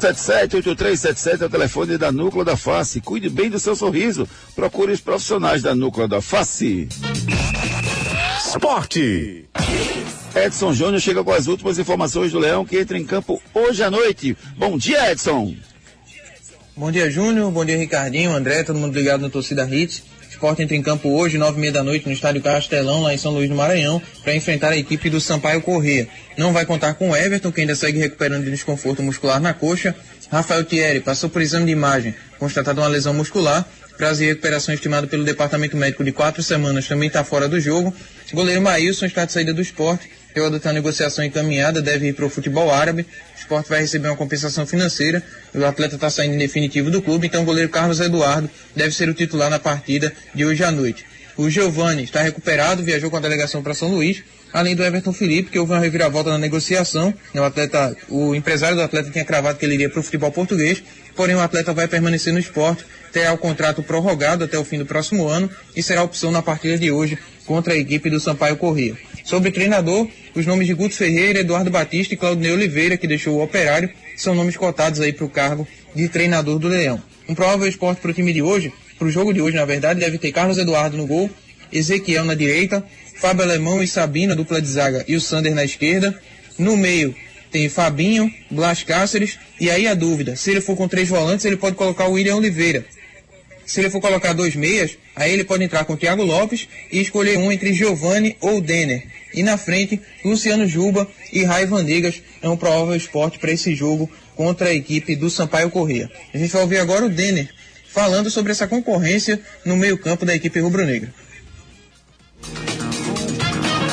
778377 é o telefone da Núcleo da Face. Cuide bem do seu sorriso. Procure os profissionais da Núcleo da Face. Esporte. Edson Júnior chega com as últimas informações do Leão que entra em campo hoje à noite. Bom dia, Edson. Bom dia, Júnior. Bom dia, Ricardinho, André, todo mundo ligado no Torcida Hits. Esporte entra em campo hoje, nove e meia da noite, no estádio Castelão, lá em São Luís do Maranhão, para enfrentar a equipe do Sampaio Corrêa. Não vai contar com o Everton, que ainda segue recuperando de desconforto muscular na coxa. Rafael Thierry passou por exame de imagem, constatado uma lesão muscular. Prazo de recuperação estimado pelo departamento médico de quatro semanas também está fora do jogo. Goleiro Maílson está de saída do esporte. Adotar a negociação encaminhada, deve ir para o futebol árabe. O esporte vai receber uma compensação financeira. O atleta está saindo definitivo do clube, então o goleiro Carlos Eduardo deve ser o titular na partida de hoje à noite. O Giovani está recuperado, viajou com a delegação para São Luís, além do Everton Felipe, que houve uma reviravolta na negociação. O, atleta, o empresário do atleta tinha cravado que ele iria para o futebol português, porém o atleta vai permanecer no esporte, terá o contrato prorrogado até o fim do próximo ano e será opção na partida de hoje contra a equipe do Sampaio Corrêa. Sobre treinador, os nomes de Guto Ferreira, Eduardo Batista e Claudinei Oliveira, que deixou o operário, são nomes cotados aí para o cargo de treinador do Leão. Um provável esporte para o time de hoje, para o jogo de hoje, na verdade, deve ter Carlos Eduardo no gol, Ezequiel na direita, Fábio Alemão e Sabino, dupla de zaga, e o Sander na esquerda. No meio tem Fabinho, Blas Cáceres, e aí a dúvida, se ele for com três volantes, ele pode colocar o William Oliveira. Se ele for colocar dois meias, aí ele pode entrar com Thiago Lopes e escolher um entre Giovani ou Denner. E na frente, Luciano Juba e Rai Vandegas é um provável esporte para esse jogo contra a equipe do Sampaio Corrêa. A gente vai ouvir agora o Denner falando sobre essa concorrência no meio-campo da equipe rubro-negra.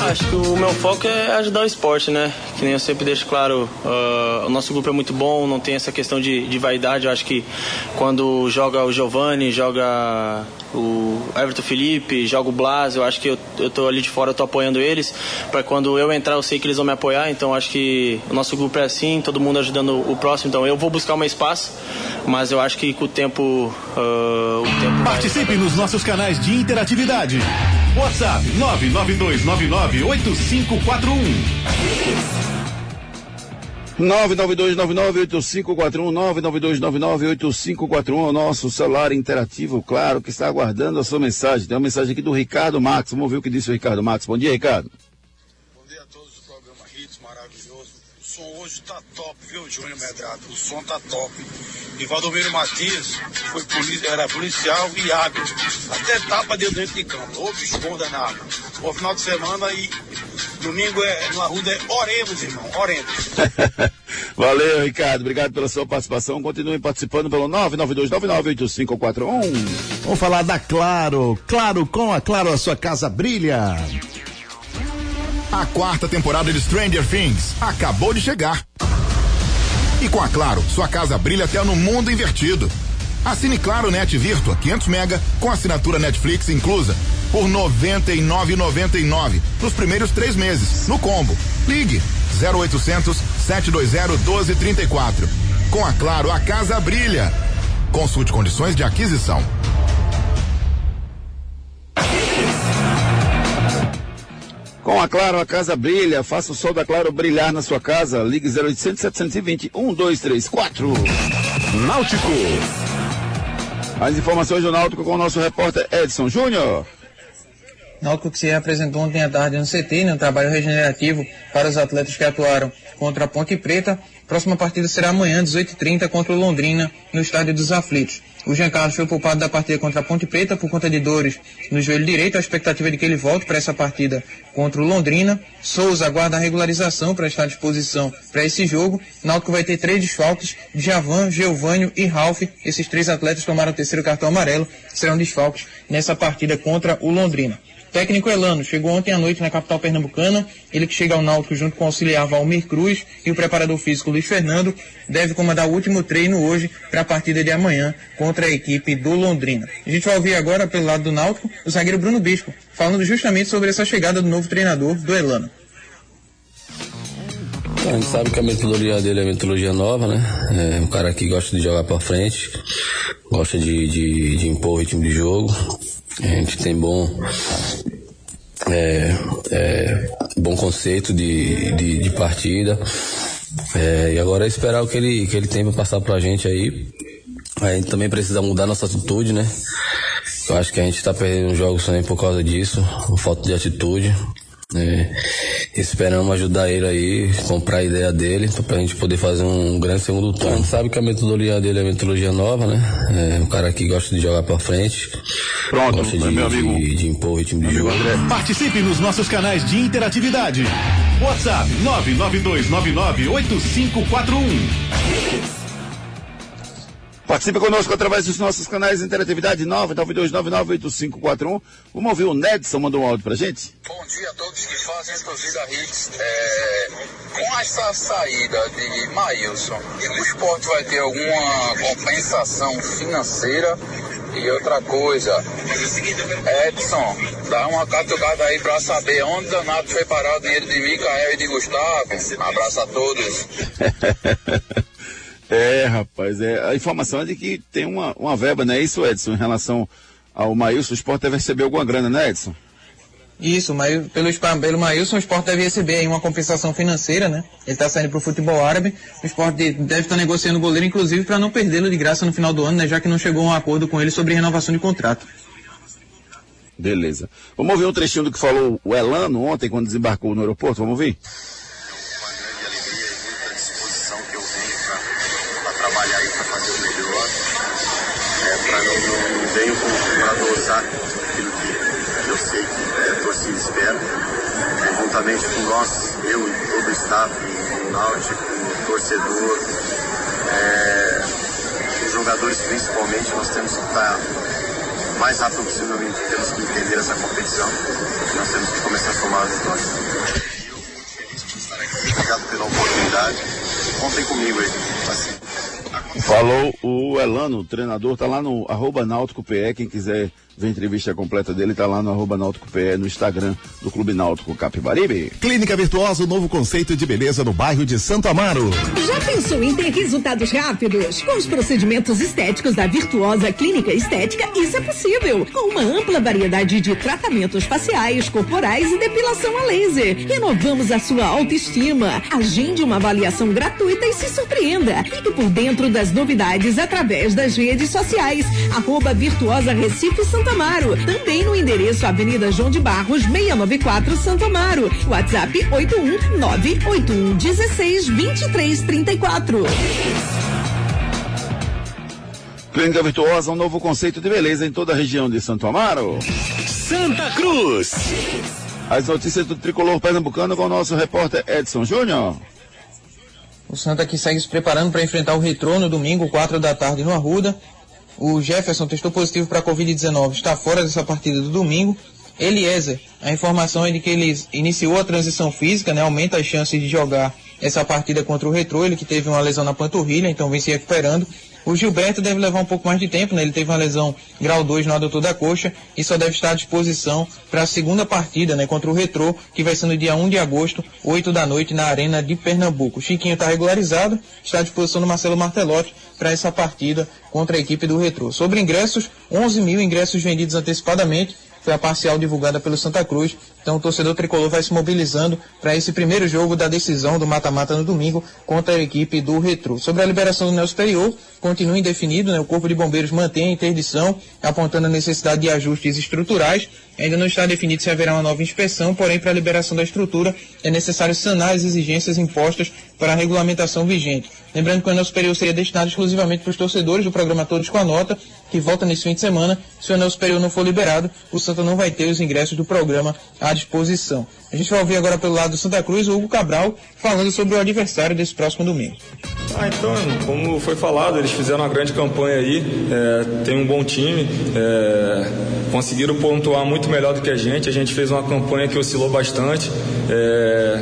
Acho que o meu foco é ajudar o esporte, né? Que nem eu sempre deixo claro, uh, o nosso grupo é muito bom, não tem essa questão de, de vaidade. Eu acho que quando joga o Giovani, joga o Everton Felipe, joga o Blas, eu acho que eu, eu tô ali de fora, eu tô apoiando eles. Para quando eu entrar, eu sei que eles vão me apoiar. Então acho que o nosso grupo é assim, todo mundo ajudando o próximo. Então eu vou buscar um espaço, mas eu acho que com o tempo. Uh, o tempo Participe nos nossos canais de interatividade. WhatsApp 992998541. 992998541, 992998541 é o nosso celular interativo, claro, que está aguardando a sua mensagem. Tem uma mensagem aqui do Ricardo Max. Vamos ver o que disse o Ricardo Max. Bom dia, Ricardo. O som hoje tá top, viu, Júnior Medrado? O som tá top. E Valdomiro Matias foi poli era policial e hábil. Até tapa deu dentro de campo. Ô, bicho bom danado. O final de semana e domingo é, no Arruda é oremos, irmão, oremos. Valeu, Ricardo. Obrigado pela sua participação. Continue participando pelo 992998541. Vamos falar da Claro. Claro, com a Claro a sua casa brilha. A quarta temporada de Stranger Things acabou de chegar. E com a Claro, sua casa brilha até no mundo invertido. Assine Claro Net Virtua 500 mega com assinatura Netflix inclusa por R$ 99,99 nos primeiros três meses no combo. Ligue 0800 720 1234. Com a Claro, a casa brilha. Consulte condições de aquisição. Com a Claro, a casa brilha. Faça o sol da Claro brilhar na sua casa. Ligue 0800 720 1234. Náutico. As informações do Náutico com o nosso repórter Edson Júnior. Náutico que se apresentou ontem à tarde no CT, no trabalho regenerativo para os atletas que atuaram contra a Ponte Preta. Próxima partida será amanhã, 18h30, contra o Londrina, no Estádio dos Aflitos. O Jean Carlos foi poupado da partida contra a Ponte Preta por conta de dores no joelho direito. A expectativa é de que ele volte para essa partida contra o Londrina. Souza aguarda a regularização para estar à disposição para esse jogo. Náutico vai ter três desfalques: Javan, Geovânio e Ralph. Esses três atletas tomaram o terceiro cartão amarelo. Serão desfalques nessa partida contra o Londrina. Técnico Elano chegou ontem à noite na capital pernambucana. Ele que chega ao Náutico junto com o auxiliar Valmir Cruz e o preparador físico Luiz Fernando deve comandar o último treino hoje para a partida de amanhã contra a equipe do Londrina. A gente vai ouvir agora pelo lado do Náutico o zagueiro Bruno Bispo falando justamente sobre essa chegada do novo treinador do Elano. A gente sabe que a metodologia dele é metodologia nova, né? É um cara que gosta de jogar para frente, gosta de, de, de impor o ritmo de jogo. A gente tem bom é, é, bom conceito de, de, de partida. É, e agora é esperar o que ele, que ele tem para passar pra gente aí. A gente também precisa mudar nossa atitude, né? Eu acho que a gente está perdendo jogos também por causa disso, por falta de atitude. É, esperamos ajudar ele aí, comprar a ideia dele, pra gente poder fazer um grande segundo turno. A gente sabe que a metodologia dele é metodologia nova, né? É um cara que gosta de jogar pra frente. Pronto, gosta de, meu amigo. de, de impor o ritmo de jogo. Participe nos nossos canais de interatividade. WhatsApp 992998541. Participe conosco através dos nossos canais de interatividade 992998541. Vamos ouvir o Nedson mandou um áudio pra gente? Bom dia a todos que fazem a torcida Hits. É, com essa saída de Maílson, o esporte vai ter alguma compensação financeira? E outra coisa, Edson, dá uma catucada aí pra saber onde danado foi parar o dinheiro de Micael e de Gustavo. Abraço a todos. É, rapaz, é, a informação é de que tem uma, uma verba, não é isso, Edson, em relação ao Maílson, o esporte deve receber alguma grana, né, Edson? Isso, mas pelo, pelo Maílson, o esporte deve receber aí uma compensação financeira, né? Ele está saindo para o futebol árabe. O esporte de- deve estar negociando o goleiro, inclusive, para não perdê-lo de graça no final do ano, né? Já que não chegou a um acordo com ele sobre renovação de contrato. Beleza. Vamos ouvir um trechinho do que falou o Elano ontem, quando desembarcou no aeroporto, vamos ouvir? disposição que eu venho para trabalhar e para fazer o melhor. É, pra não, não, não venho para dosar aquilo que eu sei que a torcida espera. É, juntamente com nós, eu todo o Náutico, o torcedor, é, os jogadores principalmente, nós temos que estar o mais rápido possível, temos que entender essa competição. Nós temos que começar a somar as vitórias. Obrigado pela oportunidade. Contem comigo aí. Assim. Falou o Elano, o treinador, tá lá no arroba Náutico PE, quem quiser ver a entrevista completa dele, tá lá no arroba Náutico PE, no Instagram do Clube Náutico Capibaribe. Clínica Virtuosa, o novo conceito de beleza no bairro de Santo Amaro. Já pensou em ter resultados rápidos? Com os procedimentos estéticos da Virtuosa Clínica Estética, isso é possível. Com uma ampla variedade de tratamentos faciais, corporais e depilação a laser. Renovamos a sua autoestima. Agende uma avaliação gratuita e se surpreenda. Fique por dentro das novidades através das redes sociais. Arroba Virtuosa Recife Santo Amaro. Também no endereço Avenida João de Barros, 694 Santo Amaro. WhatsApp 81981 16 23 34. Clínica Virtuosa, um novo conceito de beleza em toda a região de Santo Amaro. Santa Cruz. As notícias do tricolor pernambucano com o nosso repórter Edson Júnior. O Santa que segue se preparando para enfrentar o Retrô no domingo, 4 da tarde, no Arruda. O Jefferson testou positivo para a Covid-19, está fora dessa partida do domingo. Eliezer, a informação é de que ele iniciou a transição física, né, aumenta as chances de jogar essa partida contra o Retrô, ele que teve uma lesão na panturrilha, então vem se recuperando. O Gilberto deve levar um pouco mais de tempo, né? Ele teve uma lesão grau 2 no adutor da coxa e só deve estar à disposição para a segunda partida, né? Contra o Retrô, que vai ser no dia 1 de agosto, 8 da noite, na Arena de Pernambuco. O Chiquinho está regularizado, está à disposição do Marcelo Martelotti para essa partida contra a equipe do Retrô. Sobre ingressos, 11 mil ingressos vendidos antecipadamente, foi a parcial divulgada pelo Santa Cruz. Então o torcedor tricolor vai se mobilizando para esse primeiro jogo da decisão do mata-mata no domingo contra a equipe do Retro. Sobre a liberação do Neo Superior, continua indefinido, né? o Corpo de Bombeiros mantém a interdição, apontando a necessidade de ajustes estruturais. Ainda não está definido se haverá uma nova inspeção, porém, para a liberação da estrutura é necessário sanar as exigências impostas para a regulamentação vigente. Lembrando que o anel superior seria destinado exclusivamente para os torcedores do programa Todos com a Nota, que volta nesse fim de semana. Se o anel superior não for liberado, o Santa não vai ter os ingressos do programa à disposição. A gente vai ouvir agora pelo lado do Santa Cruz o Hugo Cabral falando sobre o adversário desse próximo domingo. Ah, então, como foi falado, eles fizeram uma grande campanha aí, é, tem um bom time, é, conseguiram pontuar muito melhor do que a gente. A gente fez uma campanha que oscilou bastante. É,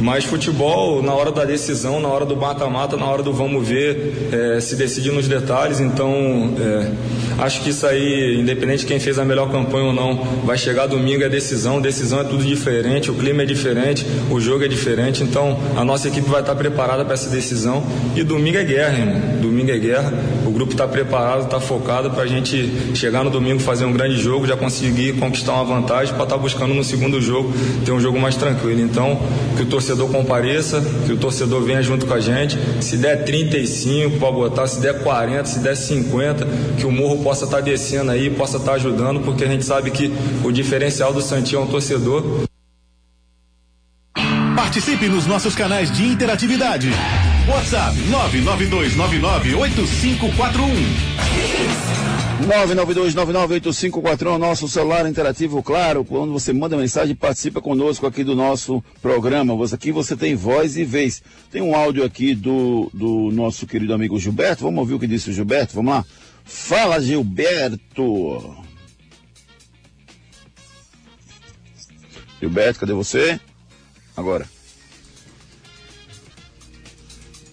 mas futebol, na hora da decisão, na hora do mata-mata, na hora do vamos ver, é, se decide nos detalhes. Então, é, acho que isso aí, independente de quem fez a melhor campanha ou não, vai chegar domingo é decisão. Decisão é tudo diferente, o clima é diferente, o jogo é diferente. Então, a nossa equipe vai estar preparada para essa decisão. E domingo é guerra, irmão. Domingo é guerra. O grupo está preparado, está focado para a gente chegar no domingo, fazer um grande jogo, já conseguir conquistar uma vantagem para estar tá buscando no segundo jogo ter um jogo mais tranquilo. Então, que o torcedor compareça, que o torcedor venha junto com a gente. Se der 35, pode botar, se der 40, se der 50, que o morro possa estar tá descendo aí, possa estar tá ajudando, porque a gente sabe que o diferencial do Santinho é um torcedor. Participe nos nossos canais de interatividade. WhatsApp 992998541. é o nosso celular interativo, claro, quando você manda mensagem, participa conosco aqui do nosso programa. Aqui você tem voz e vez. Tem um áudio aqui do, do nosso querido amigo Gilberto. Vamos ouvir o que disse o Gilberto? Vamos lá. Fala, Gilberto. Gilberto, cadê você? Agora.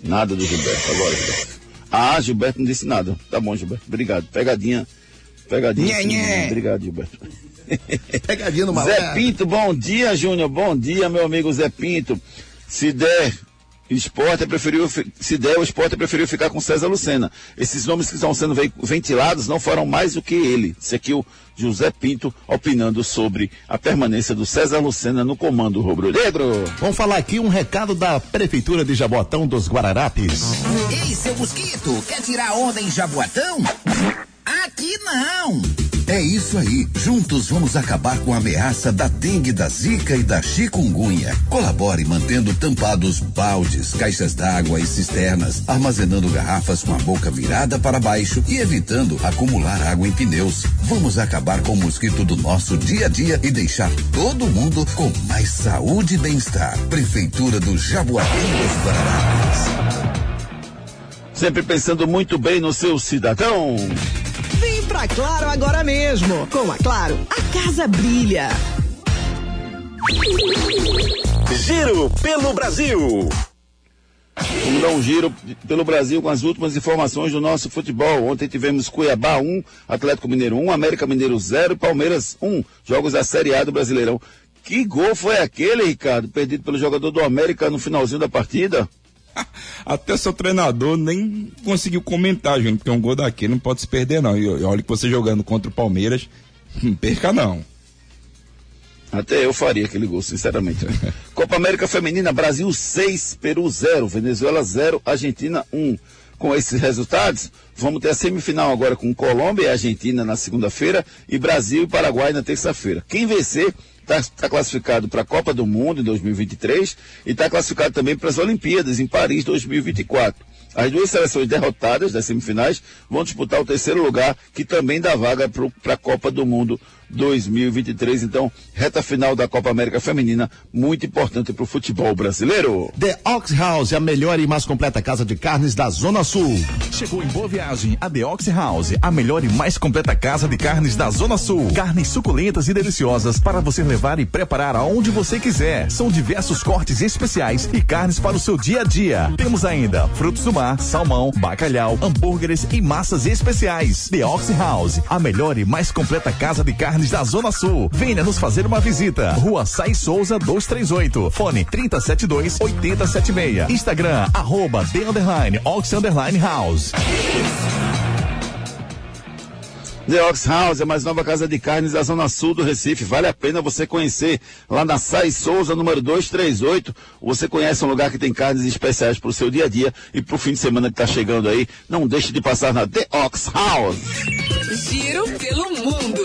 Nada do Gilberto, agora, Gilberto. Ah, Gilberto não disse nada. Tá bom, Gilberto. Obrigado. Pegadinha. Pegadinha. Nhê, nhê. Obrigado, Gilberto. Pegadinha no malandro. Zé Pinto, bom dia, Júnior. Bom dia, meu amigo Zé Pinto. Se der, esporte é preferiu, se der, o esporte preferiu ficar com César Lucena. Esses nomes que estão sendo ventilados não foram mais do que ele. Esse aqui é o José Pinto opinando sobre a permanência do César Lucena no comando rubro-negro. Vamos falar aqui um recado da Prefeitura de Jaboatão dos Guararapes. Ei, seu mosquito, quer tirar onda em Jaboatão? Aqui não! É isso aí. Juntos vamos acabar com a ameaça da dengue, da zika e da chikungunya. Colabore mantendo tampados baldes, caixas d'água e cisternas, armazenando garrafas com a boca virada para baixo e evitando acumular água em pneus. Vamos acabar com o mosquito do nosso dia a dia e deixar todo mundo com mais saúde e bem-estar. Prefeitura do Jaboatão. Sempre pensando muito bem no seu cidadão. Pra Claro agora mesmo. Com a Claro, a casa brilha. Giro pelo Brasil. Vamos dar um giro pelo Brasil com as últimas informações do nosso futebol. Ontem tivemos Cuiabá 1, Atlético Mineiro 1, América Mineiro 0 e Palmeiras 1. Jogos da Série A do Brasileirão. Que gol foi aquele, Ricardo? Perdido pelo jogador do América no finalzinho da partida? Até seu treinador nem conseguiu comentar, Júnior, porque um gol daquele não pode se perder, não. E olha que você jogando contra o Palmeiras, não perca não. Até eu faria aquele gol, sinceramente. Copa América Feminina, Brasil 6, Peru 0, Venezuela 0, Argentina 1. Com esses resultados, vamos ter a semifinal agora com Colômbia e Argentina na segunda-feira e Brasil e Paraguai na terça-feira. Quem vencer está tá classificado para a Copa do Mundo em 2023 e está classificado também para as Olimpíadas em Paris 2024. As duas seleções derrotadas das semifinais vão disputar o terceiro lugar, que também dá vaga para a Copa do Mundo 2023. Então, reta final da Copa América Feminina, muito importante para o futebol brasileiro. The Ox House, a melhor e mais completa casa de carnes da Zona Sul. Chegou em boa viagem a The Ox House, a melhor e mais completa casa de carnes da Zona Sul. Carnes suculentas e deliciosas para você levar e preparar aonde você quiser. São diversos cortes especiais e carnes para o seu dia a dia. Temos ainda frutos do mar, salmão, bacalhau, hambúrgueres e massas especiais. The Ox House, a melhor e mais completa casa de carnes da Zona Sul. Venha nos fazer uma visita. Rua Sai Souza 238. Fone 372 8076. Instagram, arroba The Underline, Ox Underline House. The Ox House é a mais nova casa de carnes da zona sul do Recife. Vale a pena você conhecer. Lá na Sai Souza, número 238, você conhece um lugar que tem carnes especiais para o seu dia a dia e para o fim de semana que está chegando aí. Não deixe de passar na The Ox House. Giro pelo mundo.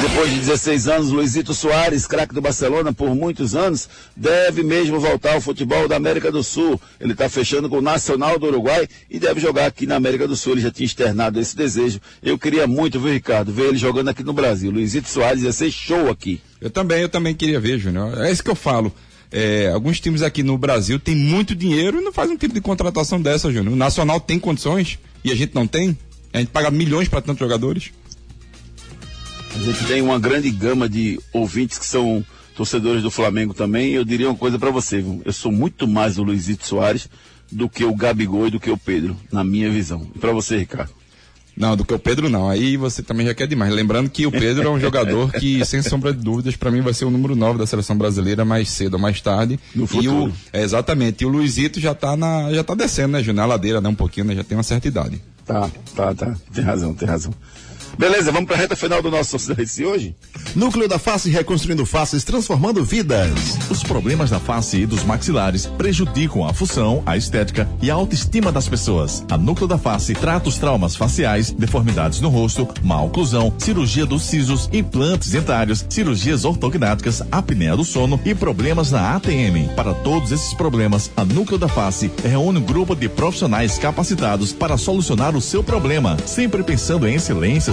Depois de 16 anos, Luizito Soares, craque do Barcelona por muitos anos, deve mesmo voltar ao futebol da América do Sul. Ele está fechando com o Nacional do Uruguai e deve jogar aqui na América do Sul. Ele já tinha externado esse desejo. Eu queria muito, viu, Ricardo, ver ele jogando aqui no Brasil. Luizito Soares ia ser show aqui. Eu também, eu também queria ver, Júnior. É isso que eu falo. É, alguns times aqui no Brasil têm muito dinheiro e não fazem um tipo de contratação dessa, Júnior. O Nacional tem condições e a gente não tem. A gente paga milhões para tantos jogadores. A gente tem uma grande gama de ouvintes que são torcedores do Flamengo também. Eu diria uma coisa para você, viu? eu sou muito mais o Luizito Soares do que o Gabigol e do que o Pedro, na minha visão. E para você, Ricardo? Não, do que o Pedro não. Aí você também já quer demais. Lembrando que o Pedro é um jogador que, sem sombra de dúvidas, para mim vai ser o número 9 da seleção brasileira mais cedo ou mais tarde. No futuro. O, é, exatamente. E o Luizito já tá na, já tá descendo, né, Júnior? Na ladeira, né? Um pouquinho, né? Já tem uma certa idade. Tá, tá, tá. Tem razão, tem razão. Beleza, vamos para a reta final do nosso Sociedade hoje? Núcleo da Face reconstruindo faces, transformando vidas. Os problemas da face e dos maxilares prejudicam a função, a estética e a autoestima das pessoas. A Núcleo da Face trata os traumas faciais, deformidades no rosto, má oclusão, cirurgia dos sisos, implantes dentários, cirurgias ortognáticas, apneia do sono e problemas na ATM. Para todos esses problemas, a Núcleo da Face reúne um grupo de profissionais capacitados para solucionar o seu problema, sempre pensando em excelência,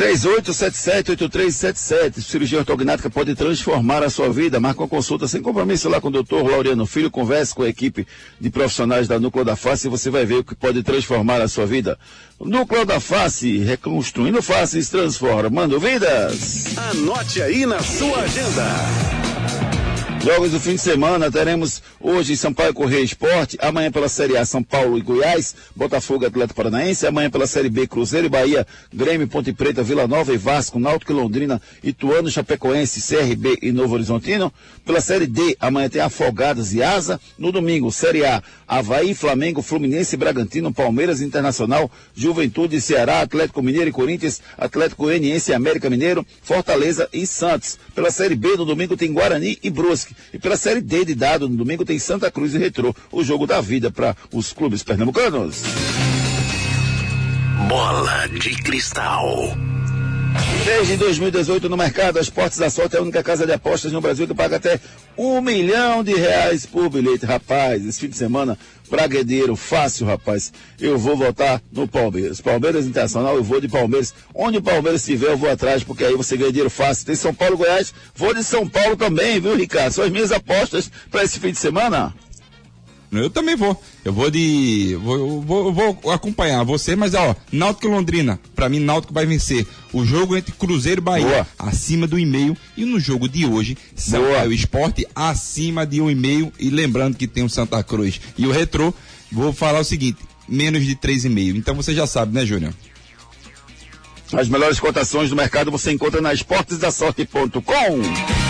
3877-8377. Cirurgia ortognática pode transformar a sua vida. Marca uma consulta sem compromisso lá com o doutor Laureano Filho. Converse com a equipe de profissionais da Núcleo da Face e você vai ver o que pode transformar a sua vida. Núcleo da Face, reconstruindo faces, transformando vidas. Anote aí na sua agenda. Jogos do fim de semana, teremos hoje Sampaio Correia Esporte, amanhã pela Série A São Paulo e Goiás, Botafogo Atlético Paranaense, amanhã pela Série B Cruzeiro e Bahia, Grêmio, Ponte Preta, Vila Nova e Vasco, Náutico e Londrina, Ituano, Chapecoense, CRB e Novo Horizontino. Pela Série D, amanhã tem Afogados e Asa. No domingo, Série A, Havaí, Flamengo, Fluminense, Bragantino, Palmeiras Internacional, Juventude, Ceará, Atlético Mineiro e Corinthians, Atlético Goianiense e América Mineiro, Fortaleza e Santos. Pela Série B, no domingo tem Guarani e Brusque. E pela Série D de dado, no domingo tem Santa Cruz e Retrô, o jogo da vida para os clubes pernambucanos. Bola de cristal. Desde 2018 no mercado, as Portas da Sorte é a única casa de apostas no Brasil que paga até um milhão de reais por bilhete. Rapaz, esse fim de semana, praguedeiro, fácil, rapaz. Eu vou votar no Palmeiras. Palmeiras Internacional, eu vou de Palmeiras. Onde o Palmeiras estiver, eu vou atrás, porque aí você ganha dinheiro fácil. Tem São Paulo, Goiás, vou de São Paulo também, viu, Ricardo? São as minhas apostas para esse fim de semana. Eu também vou. Eu vou de. Vou, eu vou, vou acompanhar você, mas ó, Náutico e Londrina. Pra mim, Náutico vai vencer. O jogo entre Cruzeiro e Bahia, Boa. acima do e-mail. E no jogo de hoje, Sampaio Esporte, acima de um e-mail. E lembrando que tem o Santa Cruz e o Retrô, vou falar o seguinte: menos de 3,5. Então você já sabe, né, Júnior? As melhores cotações do mercado você encontra na esportesdasorte.com.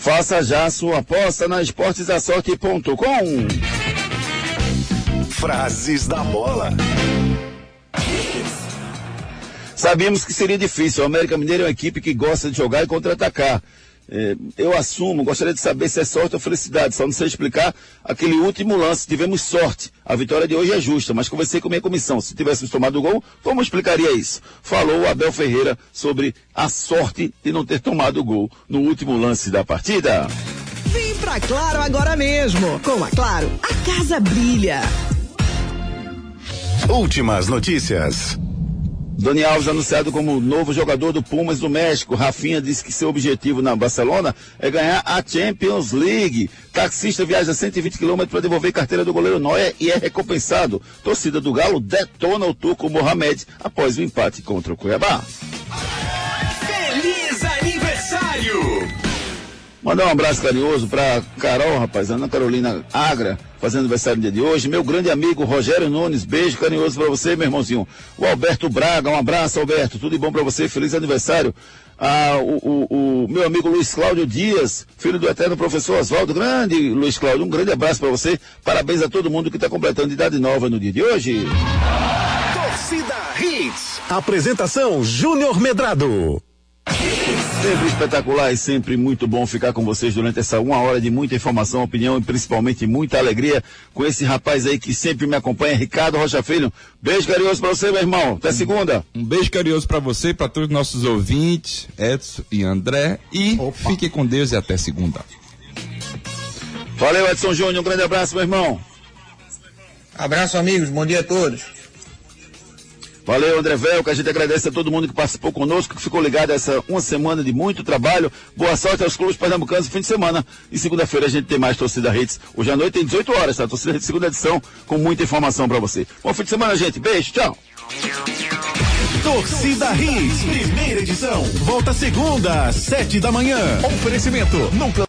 Faça já sua aposta na esportesdasorte.com. Frases da bola. Sabíamos que seria difícil. O América Mineiro é uma equipe que gosta de jogar e contra-atacar. É, eu assumo, gostaria de saber se é sorte ou felicidade. Só não sei explicar aquele último lance. Tivemos sorte. A vitória de hoje é justa, mas conversei com a minha comissão. Se tivéssemos tomado o gol, como explicaria isso? Falou o Abel Ferreira sobre a sorte de não ter tomado o gol no último lance da partida. Vem pra Claro agora mesmo. Com a Claro, a casa brilha. Últimas notícias. Dani Alves anunciado como novo jogador do Pumas do México. Rafinha disse que seu objetivo na Barcelona é ganhar a Champions League. Taxista viaja 120 km para devolver carteira do goleiro Noia e é recompensado. Torcida do Galo detona o Turco Mohamed após o empate contra o Cuiabá. Feliz aniversário! Mandar um abraço carinhoso para Carol, rapaz, Ana Carolina Agra, fazendo aniversário no dia de hoje. Meu grande amigo Rogério Nunes, beijo carinhoso para você, meu irmãozinho. O Alberto Braga, um abraço, Alberto. Tudo de bom para você, feliz aniversário. Ah, o, o, o, meu amigo Luiz Cláudio Dias, filho do eterno professor Oswaldo, grande Luiz Cláudio, um grande abraço para você. Parabéns a todo mundo que está completando idade nova no dia de hoje. Torcida Hits. Apresentação Júnior Medrado. Sempre espetacular e sempre muito bom ficar com vocês durante essa uma hora de muita informação, opinião e principalmente muita alegria com esse rapaz aí que sempre me acompanha, Ricardo Rocha Filho. Beijo carinhoso pra você, meu irmão. Até segunda. Um beijo carinhoso para você, para todos os nossos ouvintes, Edson e André. E Opa. fique com Deus e até segunda. Valeu, Edson Júnior. Um grande abraço, meu irmão. Abraço, amigos. Bom dia a todos. Valeu, André Velco. A gente agradece a todo mundo que participou conosco, que ficou ligado essa uma semana de muito trabalho. Boa sorte aos clubes pernambucanos no fim de semana. E segunda-feira a gente tem mais Torcida Hits. Hoje à noite tem 18 horas, tá? Torcida Hits, segunda edição, com muita informação para você. Bom fim de semana, gente. Beijo, tchau. Torcida Hits, primeira edição. Volta segunda, sete da manhã. Oferecimento. Nunca